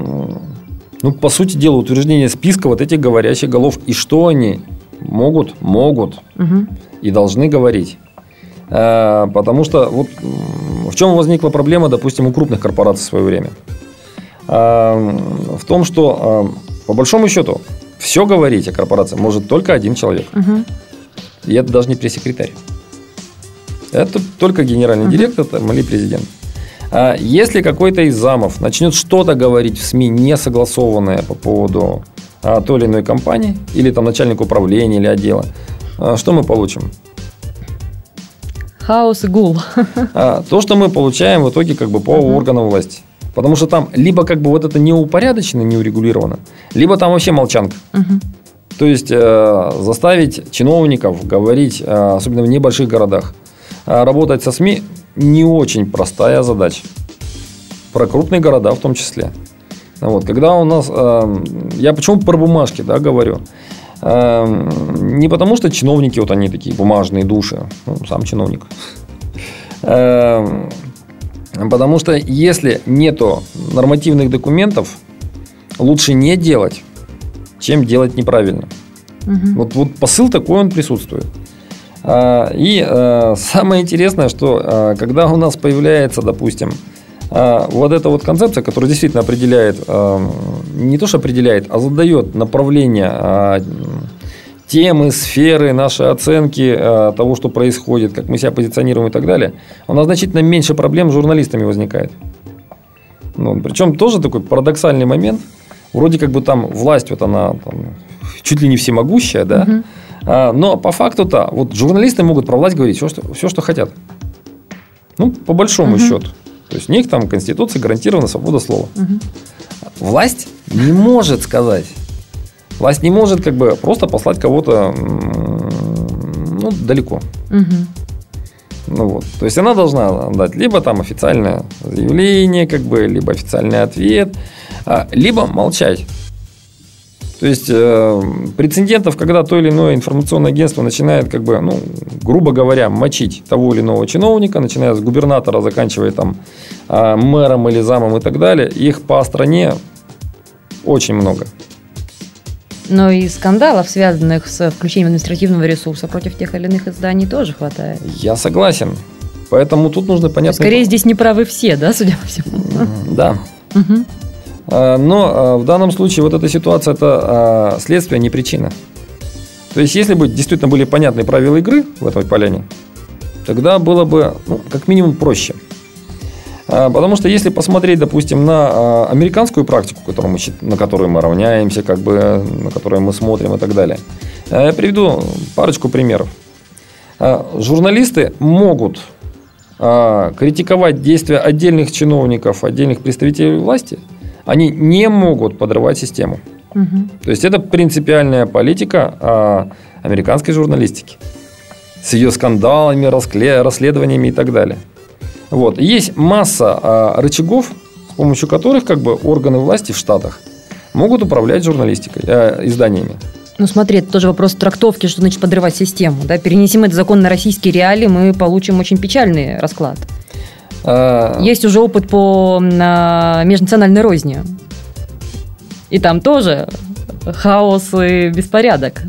ну, по сути дела, утверждение списка вот этих говорящих голов и что они могут, могут угу. и должны говорить. Потому что вот в чем возникла проблема, допустим, у крупных корпораций в свое время? В том, что по большому счету все говорить о корпорации может только один человек. Угу. И это даже не пресс-секретарь. Это только генеральный uh-huh. директор там, или президент. А если какой-то из замов начнет что-то говорить в СМИ не согласованное по поводу а, той или иной компании, или там начальник управления или отдела, а, что мы получим? Хаос и гул. А, то, что мы получаем в итоге как бы по uh-huh. органам власти. Потому что там либо как бы вот это не упорядочено, не урегулировано, либо там вообще молчанка. Uh-huh. То есть э, заставить чиновников говорить, э, особенно в небольших городах, э, работать со СМИ не очень простая задача. Про крупные города в том числе. Вот, когда у нас, я почему про бумажки, да, говорю, не потому что чиновники вот они такие бумажные души, ну, сам чиновник, потому что если нету нормативных документов, лучше не делать, чем делать неправильно. Угу. Вот, вот посыл такой он присутствует. А, и а, самое интересное, что а, когда у нас появляется, допустим, вот эта вот концепция, которая действительно определяет, не то что определяет, а задает направление темы, сферы, наши оценки того, что происходит, как мы себя позиционируем и так далее, у нас значительно меньше проблем с журналистами возникает. Ну, причем тоже такой парадоксальный момент – вроде как бы там власть вот она там, чуть ли не всемогущая, да, угу. а, но по факту-то вот журналисты могут про власть говорить все, что, все, что хотят. Ну, по большому угу. счету. То есть у них там Конституция гарантирована свобода слова. Угу. Власть не может сказать. Власть не может как бы просто послать кого-то ну, далеко. Мгм. Ну вот. То есть она должна дать либо там официальное заявление, как бы, либо официальный ответ, а, либо молчать. То есть э, прецедентов, когда то или иное информационное агентство начинает, как бы, ну, грубо говоря, мочить того или иного чиновника, начиная с губернатора, заканчивая там э, мэром или замом и так далее, их по стране очень много. Но и скандалов, связанных с включением административного ресурса против тех или иных изданий, тоже хватает. Я согласен. Поэтому тут нужно понятно. Скорее, здесь не правы все, да, судя по всему? Да. А, Но а, в данном случае вот эта ситуация это а, следствие, а не причина. То есть, если бы действительно были понятные правила игры в этой поляне, тогда было бы ну, как минимум проще. А, Потому что если посмотреть, допустим, на а, американскую практику, которую мы на которую мы равняемся, как бы, на которую мы смотрим и так далее, а, я приведу парочку примеров. А, Журналисты могут критиковать действия отдельных чиновников, отдельных представителей власти, они не могут подрывать систему. Мгм. То есть это принципиальная политика американской журналистики с ее скандалами, расследованиями и так далее. Вот. Есть масса а, рычагов, с помощью которых как бы органы власти в Штатах могут управлять журналистикой, а, изданиями. Ну, смотри, это тоже вопрос трактовки, что значит подрывать систему. Да? Перенесем этот закон на российские реалии, мы получим очень печальный расклад. А, Есть уже опыт по а, межнациональной розни. И там тоже хаос и беспорядок.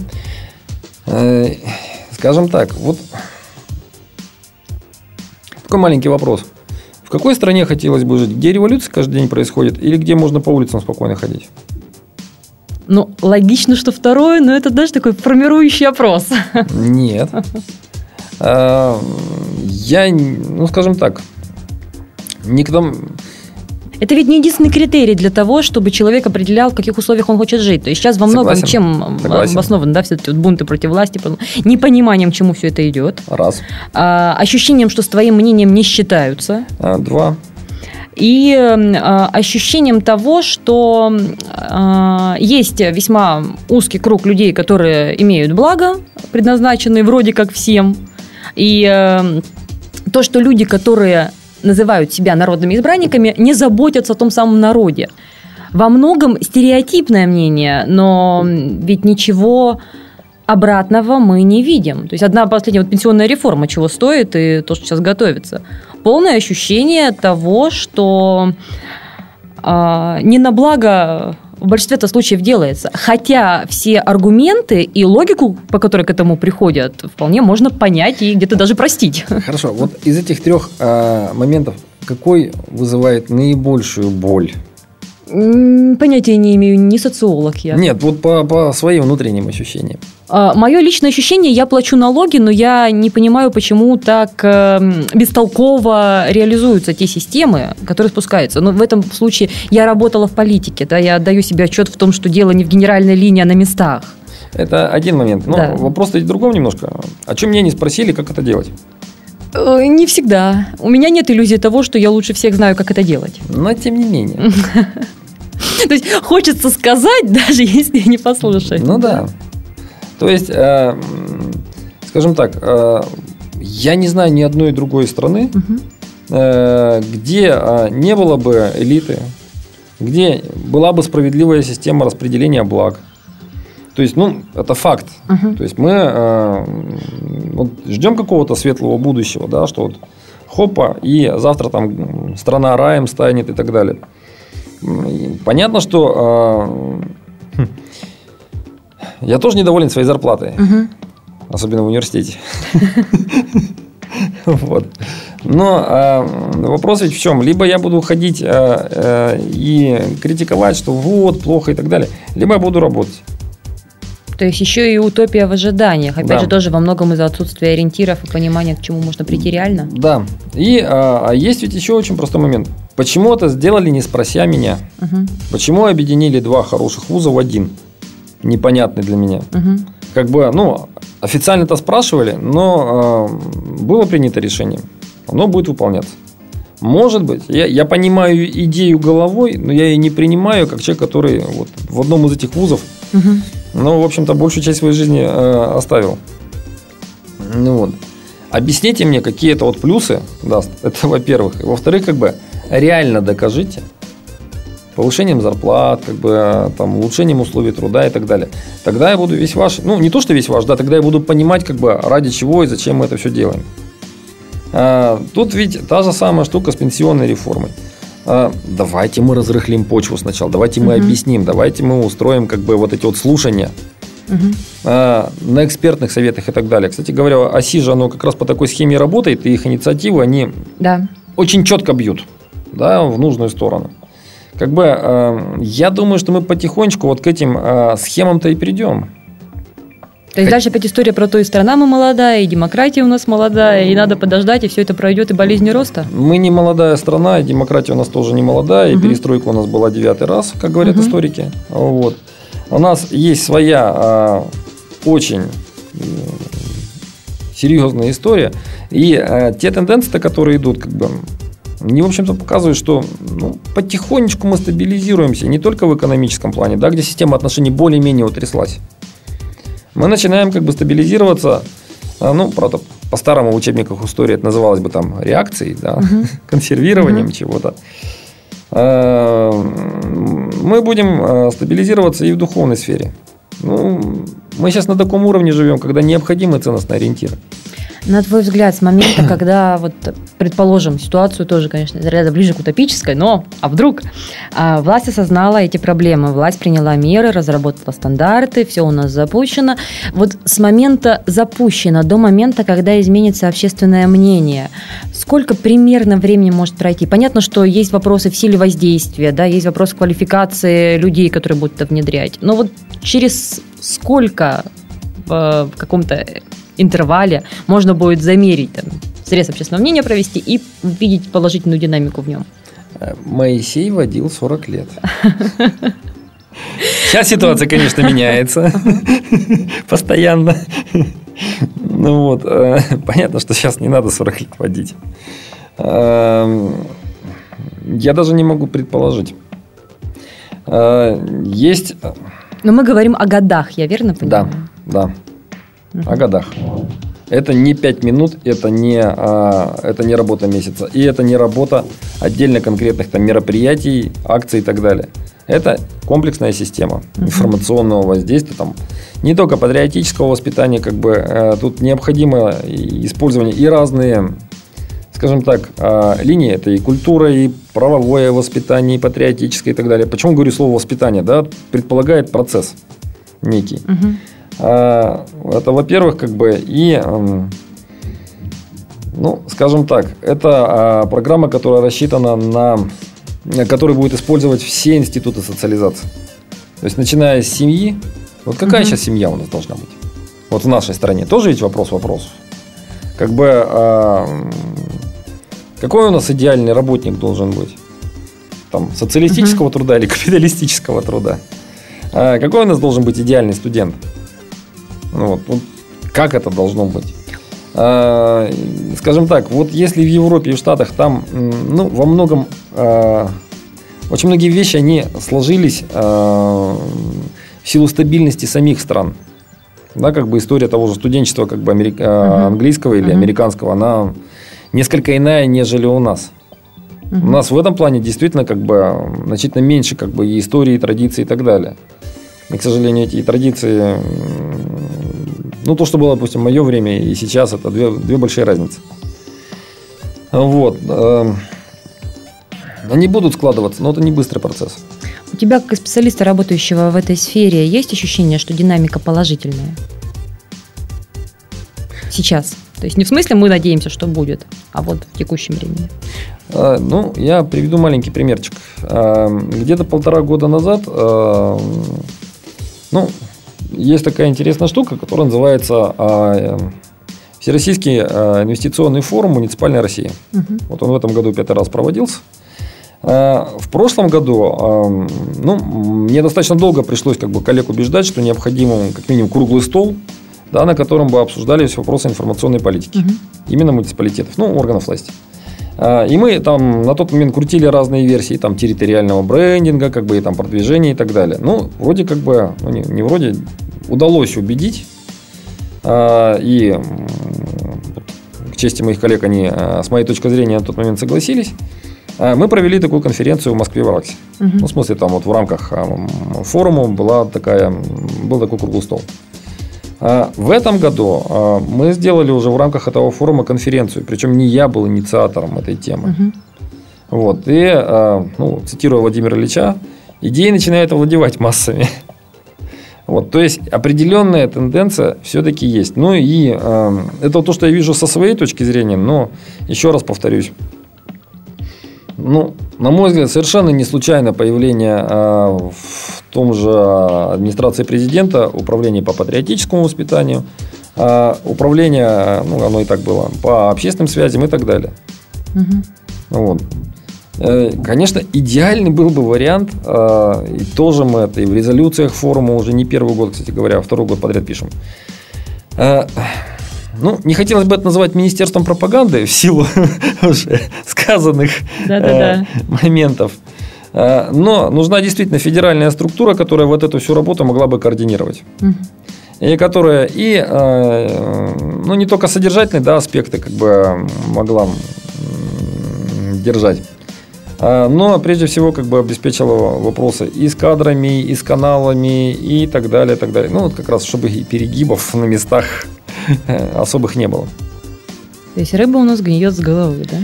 Э, Скажем так, вот такой маленький вопрос. В какой стране хотелось бы жить? Где революция каждый день происходит или где можно по улицам спокойно ходить? Ну, логично, что второе, но это даже такой формирующий опрос. Нет. А, Я, ну, скажем так, тому... Это ведь не единственный критерий для того, чтобы человек определял, в каких условиях он хочет жить. То есть сейчас во многом Согласен. чем Согласен. обоснованы, да, все эти вот бунты против власти, по- непониманием, к чему все это идет, Раз. а, ощущением, что с твоим мнением не считаются, А, Два. и а, ощущением того, что а, есть весьма узкий круг людей, которые имеют благо, предназначенные вроде как всем, и э, то, что люди, которые называют себя народными избранниками, не заботятся о том самом народе. Во многом стереотипное мнение, но ведь ничего обратного мы не видим. То есть одна последняя вот пенсионная реформа чего стоит и то, что сейчас готовится. Полное ощущение того, что а, не на благо в большинстве случаев делается. Хотя все аргументы и логику, по которой к этому приходят, вполне можно понять и где-то даже простить. Хорошо, вот из этих трех а, моментов какой вызывает наибольшую боль? Понятия не имею, не социолог я. Нет, вот по, по своим внутренним ощущениям. А, Мое личное ощущение, я плачу налоги, но я не понимаю, почему так эм, бестолково реализуются те системы, которые спускаются. Но в этом случае я работала в политике, да, я отдаю себе отчет в том, что дело не в генеральной линии, а на местах. Это один момент. Но Да. вопрос-то в другом немножко. О чем меня не спросили, как это делать? Э, Не всегда. У меня нет иллюзии того, что я лучше всех знаю, как это делать. Но тем не менее. То есть хочется сказать, даже если не послушать. Ну да. То есть, э, скажем так, э, я не знаю ни одной другой страны, Мгм. э, где э, не было бы элиты, где была бы справедливая система распределения благ. То есть, ну, это факт. Мгм. То есть мы э, вот ждем какого-то светлого будущего, да, что вот хопа, и завтра там страна раем станет и так далее. Понятно, что э, я тоже недоволен своей зарплатой, Мгм. особенно в университете. Вот. Но а, вопрос ведь в чем? Либо я буду ходить а, а, и критиковать, что вот, плохо и так далее, либо я буду работать. То есть еще и утопия в ожиданиях. Опять Да. же, тоже во многом из-за отсутствия ориентиров и понимания, к чему можно прийти реально. Да. И а, а есть ведь еще очень простой момент. Почему это сделали, не спрося меня? Мгм. Почему объединили два хороших вуза в один? Непонятный для меня. Мгм. Как бы, ну, официально это спрашивали, но а, было принято решение. Оно будет выполняться. Может быть. Я, я понимаю идею головой, но я ее не принимаю как человек, который вот в одном из этих вузов, угу. Ну, в общем-то, большую часть своей жизни э, оставил. Ну вот. Объясните мне, какие это вот плюсы даст. Это во-первых. Во-вторых, как бы реально докажите повышением зарплат, как бы там улучшением условий труда и так далее. Тогда я буду весь ваш, ну не то что весь ваш, да, тогда я буду понимать, как бы ради чего и зачем мы это все делаем. А, тут ведь та же самая штука с пенсионной реформой. А, давайте мы разрыхлим почву сначала, давайте мы угу. объясним, давайте мы устроим как бы вот эти вот слушания угу. на экспертных советах и так далее. Кстати говоря, ОСИ же оно как раз по такой схеме работает, и их инициативы, они да. очень четко бьют да, в нужную сторону. Как бы э, я думаю, что мы потихонечку вот к этим схемам-то и придем. То есть дальше опять история про то, и страна мы молодая, и демократия у нас молодая, и надо подождать, и все это пройдет, и болезни роста? Мы не молодая страна, и демократия у нас тоже не молодая, и угу. перестройка у нас была девятый раз, как говорят угу. историки. Вот. У нас есть своя а, очень серьезная история, и а, те тенденции, которые идут, как бы, они, в общем-то, показывают, что ну, потихонечку мы стабилизируемся, не только в экономическом плане, да, где система отношений более-менее утряслась мы начинаем как бы стабилизироваться, а, ну, правда, по-старому в учебниках истории это называлось бы там реакцией, да, угу. консервированием угу. чего-то. А, мы будем а, стабилизироваться и в духовной сфере. Ну, мы сейчас на таком уровне живем, когда необходимы ценностные ориентиры. На твой взгляд, с момента, когда, вот, предположим, ситуацию тоже, конечно, из ряда ближе к утопической, но, а вдруг, а, власть осознала эти проблемы, власть приняла меры, разработала стандарты, все у нас запущено. Вот с момента запущено до момента, когда изменится общественное мнение, сколько примерно времени может пройти? Понятно, что есть вопросы в силе воздействия, да, есть вопрос квалификации людей, которые будут это внедрять, но вот через сколько в каком-то интервале можно будет замерить там, срез общественного мнения провести и видеть положительную динамику в нем. Э, Моисей водил 40 лет. Сейчас ситуация, конечно, меняется постоянно. Ну вот, э, понятно, что сейчас не надо 40 лет водить. Эм, я даже не могу предположить. Э, есть... Но мы говорим о годах, я верно понимаю? Да, да о годах. Это не 5 минут, это не, а, это не работа месяца. И это не работа отдельно конкретных там, мероприятий, акций и так далее. Это комплексная система информационного воздействия, там, не только патриотического воспитания, как бы э, тут необходимо использование и разные, скажем так, э, линии. Это и культура, и правовое воспитание, и патриотическое и так далее. Почему говорю слово воспитание? Да, предполагает процесс некий. Угу. А, это, во-первых, как бы и, ну, скажем так, это а, программа, которая рассчитана на, которую будет использовать все институты социализации. То есть, начиная с семьи, вот какая угу. сейчас семья у нас должна быть? Вот в нашей стране тоже ведь вопрос вопросов. Как бы, а, какой у нас идеальный работник должен быть? Там, социалистического угу. труда или капиталистического труда? А, какой у нас должен быть идеальный студент? Ну, вот, вот как это должно быть? А, скажем так, вот если в Европе и в Штатах там, ну, во многом, а, очень многие вещи, они сложились а, в силу стабильности самих стран. Да, как бы история того же студенчества, как бы америк... uh-huh. английского или uh-huh. американского, она несколько иная, нежели у нас. Uh-huh. У нас в этом плане действительно как бы значительно меньше как бы и истории, и традиций и так далее. И, к сожалению, эти традиции ну, то, что было, допустим, в мое время и сейчас, это две, две большие разницы. Вот. Эм, они будут складываться, но это не быстрый процесс. У тебя, как специалиста, работающего в этой сфере, есть ощущение, что динамика положительная? Сейчас. То есть не в смысле мы надеемся, что будет, а вот в текущем времени. А, ну, я приведу маленький примерчик. Эм, где-то полтора года назад, эм, ну, есть такая интересная штука, которая называется а, Всероссийский а, инвестиционный форум «Муниципальная Россия». Угу. Вот он в этом году пятый раз проводился. А, в прошлом году, ну, мне достаточно долго пришлось как бы коллег убеждать, что необходим как минимум круглый стол, да, на котором бы обсуждались вопросы информационной политики. Угу. Именно муниципалитетов, ну, органов власти. А, и мы там на тот момент крутили разные версии там территориального брендинга, как бы и там продвижения и так далее. Ну, вроде как бы, ну, не, не вроде, удалось убедить. А, и к чести моих коллег, они с моей точки зрения на тот момент согласились. Мы провели такую конференцию в Москве в Араксе. Угу. Ну, в смысле, там вот в рамках форума была такая, был такой круглый стол. А, в этом году а, мы сделали уже в рамках этого форума конференцию, причем не я был инициатором этой темы. Угу. Вот, и, а, ну, цитируя Владимира Ильича, идеи начинают овладевать массами. Вот, то есть определенная тенденция все-таки есть. Ну и э, это то, что я вижу со своей точки зрения, но еще раз повторюсь. Ну, на мой взгляд, совершенно не случайно появление э, в том же администрации президента управление по патриотическому воспитанию, а управление, ну, оно и так было, по общественным связям и так далее. Угу. Вот. Э, конечно, идеальный был бы вариант, а, и тоже мы это и в резолюциях форума уже не первый год, кстати говоря, а второй год подряд пишем. Ну, не хотелось бы это называть министерством пропаганды в силу уже сказанных э, моментов. Э, но нужна действительно федеральная структура, которая вот эту всю работу могла бы координировать. И которая и, э, ну, не только содержательные да, аспекты как бы могла держать, но прежде всего как бы обеспечила вопросы и с кадрами, и с каналами, и так далее, так далее. Ну, вот как раз, чтобы перегибов на местах особых не было. То есть рыба у нас гниет с головы, да?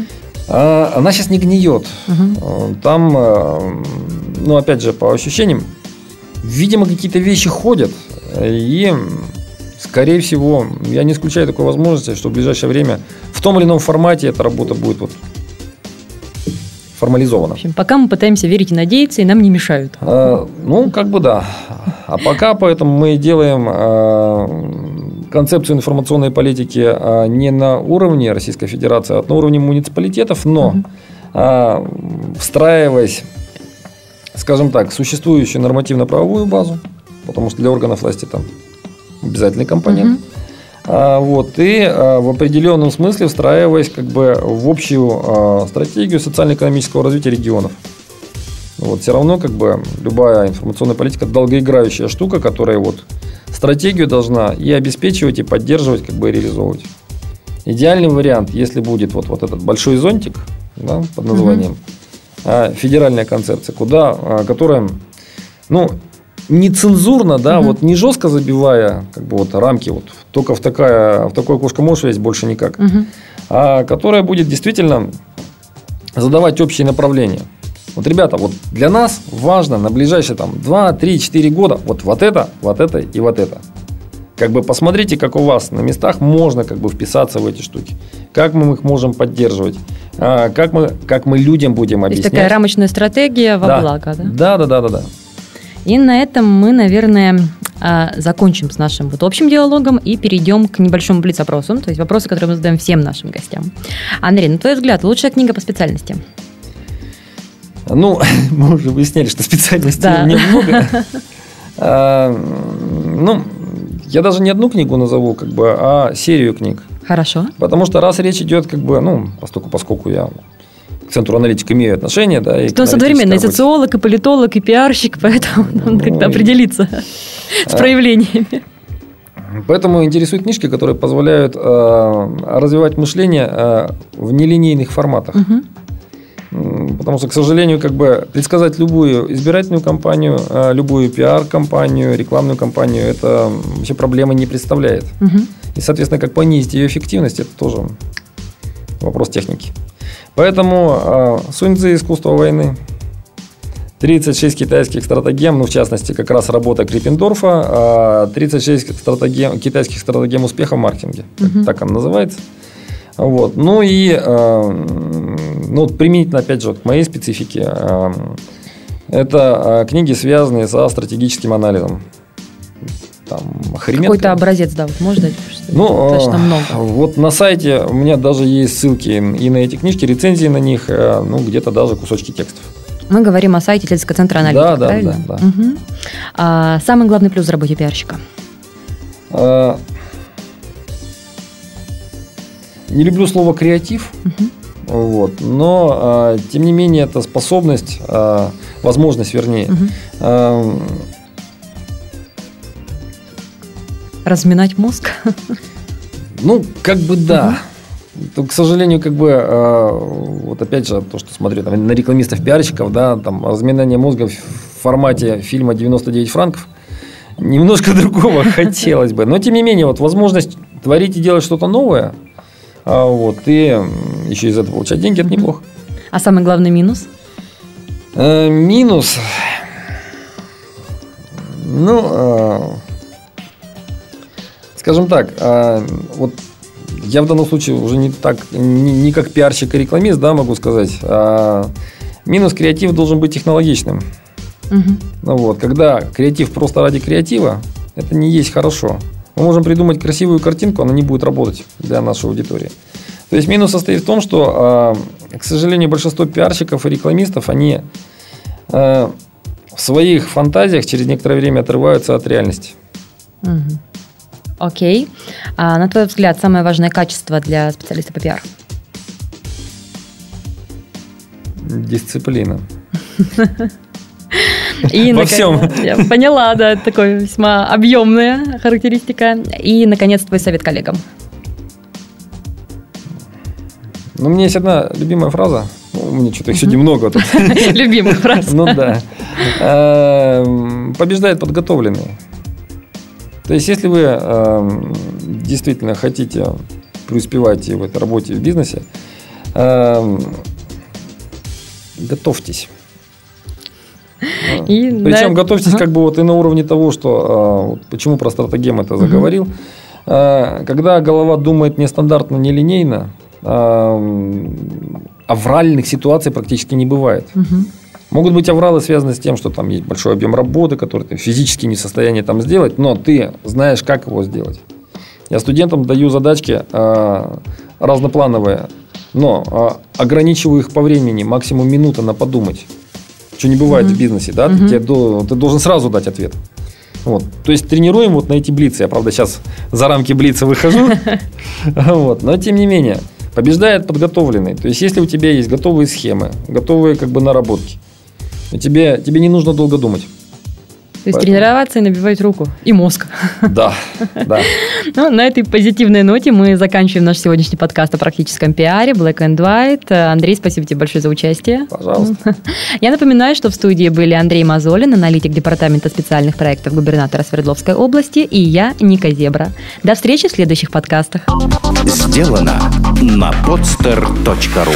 А, она сейчас не гниет. Угу. Там, ну, опять же, по ощущениям, видимо, какие-то вещи ходят. И, скорее всего, я не исключаю такой возможности, что в ближайшее время в том или ином формате эта работа будет вот формализована. В общем, пока мы пытаемся верить и надеяться, и нам не мешают. А, ну, как бы да. А пока поэтому мы делаем а, концепцию информационной политики а, не на уровне Российской Федерации, а на уровне муниципалитетов, но угу. встраиваясь, скажем так, существующую нормативно-правовую базу, потому что для органов власти там обязательный компонент. Угу. Вот, и в определенном смысле встраиваясь как бы в общую стратегию социально-экономического развития регионов. Вот, все равно как бы любая информационная политика долгоиграющая штука, которая вот стратегию должна и обеспечивать, и поддерживать, как бы и реализовывать. Идеальный вариант, если будет вот, вот этот большой зонтик да, под названием угу. федеральная концепция, куда, а, которая, ну, нецензурно, да, угу. вот не жестко забивая, как бы вот рамки, вот только в, такая, в такое окошко можешь лезть, больше никак, угу. а которая будет действительно задавать общие направления. Вот, ребята, вот для нас важно на ближайшие там 2, 3, 4 года вот, вот это, вот это и вот это. Как бы посмотрите, как у вас на местах можно как бы вписаться в эти штуки. Как мы их можем поддерживать. А, как, мы, как мы людям будем объяснять. То есть такая рамочная стратегия во да. благо, да? Да, да, да, да, да. И на этом мы, наверное, закончим с нашим вот общим диалогом и перейдем к небольшому блиц-опросу, то есть вопросы, которые мы задаем всем нашим гостям. Андрей, на твой взгляд, лучшая книга по специальности? Ну, мы уже выясняли, что специальностей да. немного. А, ну, я даже не одну книгу назову, как бы, а серию книг. Хорошо. Потому что раз речь идет, как бы, ну, поскольку, поскольку я к центру аналитики имею отношение, да. И он современный социолог, и политолог, и пиарщик, поэтому он ну, как-то определиться с а. проявлениями. Поэтому интересуют книжки, которые позволяют э, развивать мышление э, в нелинейных форматах. Угу. Потому что, к сожалению, как бы предсказать любую избирательную кампанию, а, любую пиар-компанию, рекламную кампанию, это вообще проблемы не представляет. Угу. И, соответственно, как понизить ее эффективность, это тоже вопрос техники. Поэтому э, Суньцзы «Искусство войны», 36 китайских стратегем, ну, в частности, как раз работа Криппендорфа, 36 стратегем, китайских стратегем успеха в маркетинге. Угу. Так он называется. Вот. Ну и ну, применительно, опять же, к моей специфике, это книги, связанные со стратегическим анализом. Там, Какой-то образец, да, вот можешь дать? Ну, достаточно много. Вот на сайте у меня даже есть ссылки и на эти книжки, рецензии на них, э, ну, где-то даже кусочки текстов. Мы говорим о сайте исследовательского центра аналитики, да, да, правильно? Да, да, угу. а, самый главный плюс в работе пиарщика? А, не люблю слово креатив. Угу. Вот. Но, э, тем не менее, это способность, э, возможность, вернее, Мгм. э, Разминать мозг. ну, как бы да. То, к сожалению, как бы, э, вот опять же, то, что смотрю там, на рекламистов, пиарщиков, да, там, разминание мозга в формате фильма «99 франков», немножко другого хотелось бы. Но, тем не менее, вот возможность творить и делать что-то новое, а, вот, и еще из этого получать деньги, это неплохо. А самый главный минус? Э, Минус. Ну, э, скажем так, э, вот я в данном случае уже не так, не, не как пиарщик и рекламист, да, могу сказать. А минус креатив должен быть технологичным. Мгм. Ну вот, когда креатив просто ради креатива, это не есть хорошо. Мы можем придумать красивую картинку, она не будет работать для нашей аудитории. То есть минус состоит в том, что, э, к сожалению, большинство пиарщиков и рекламистов, они э, в своих фантазиях через некоторое время отрываются от реальности. Мгм. Окей. А на твой взгляд, самое важное качество для специалиста по пиару? Дисциплина. И, Во наконец- всем. Я поняла, да, это такой весьма объемная характеристика. И, наконец, твой совет коллегам. Но у меня есть одна любимая фраза. Ну, у меня что-то их сегодня много тут. Любимая фраза. Ну да. Эм, Побеждает подготовленный. То есть, если вы эм, действительно хотите преуспевать и в этой работе, и в бизнесе, эм, готовьтесь. И Причем готовьтесь Ага. как бы вот и на уровне того, что э, вот почему про стратегем это заговорил. Э, Когда голова думает нестандартно, нелинейно, э, авральных ситуаций практически не бывает. Мгм. Могут быть авралы, связанные с тем, что там есть большой объем работы, который ты физически не в состоянии там сделать, но ты знаешь, как его сделать. Я студентам даю задачки э, разноплановые, но э, ограничиваю их по времени, максимум минута на подумать. Что не бывает Мгм. в бизнесе, да? Мгм. Ты, тебе до- ты должен сразу дать ответ. Вот. То есть тренируем вот на эти блицы. Я, правда, сейчас за рамки блица выхожу. Вот. Но тем не менее, побеждает подготовленный. То есть, если у тебя есть готовые схемы, готовые как бы наработки, и тебе, тебе не нужно долго думать. То есть Поэтому- тренироваться и набивать руку. И мозг. Да, да. Ну, на этой позитивной ноте мы заканчиваем наш сегодняшний подкаст о практическом пиаре Black and White. Андрей, спасибо тебе большое за участие. Пожалуйста. Я напоминаю, что в студии были Андрей Мазолин, аналитик Департамента специальных проектов губернатора Свердловской области, и я, Ника Зебра. До встречи в следующих подкастах. Сделано на podster.ru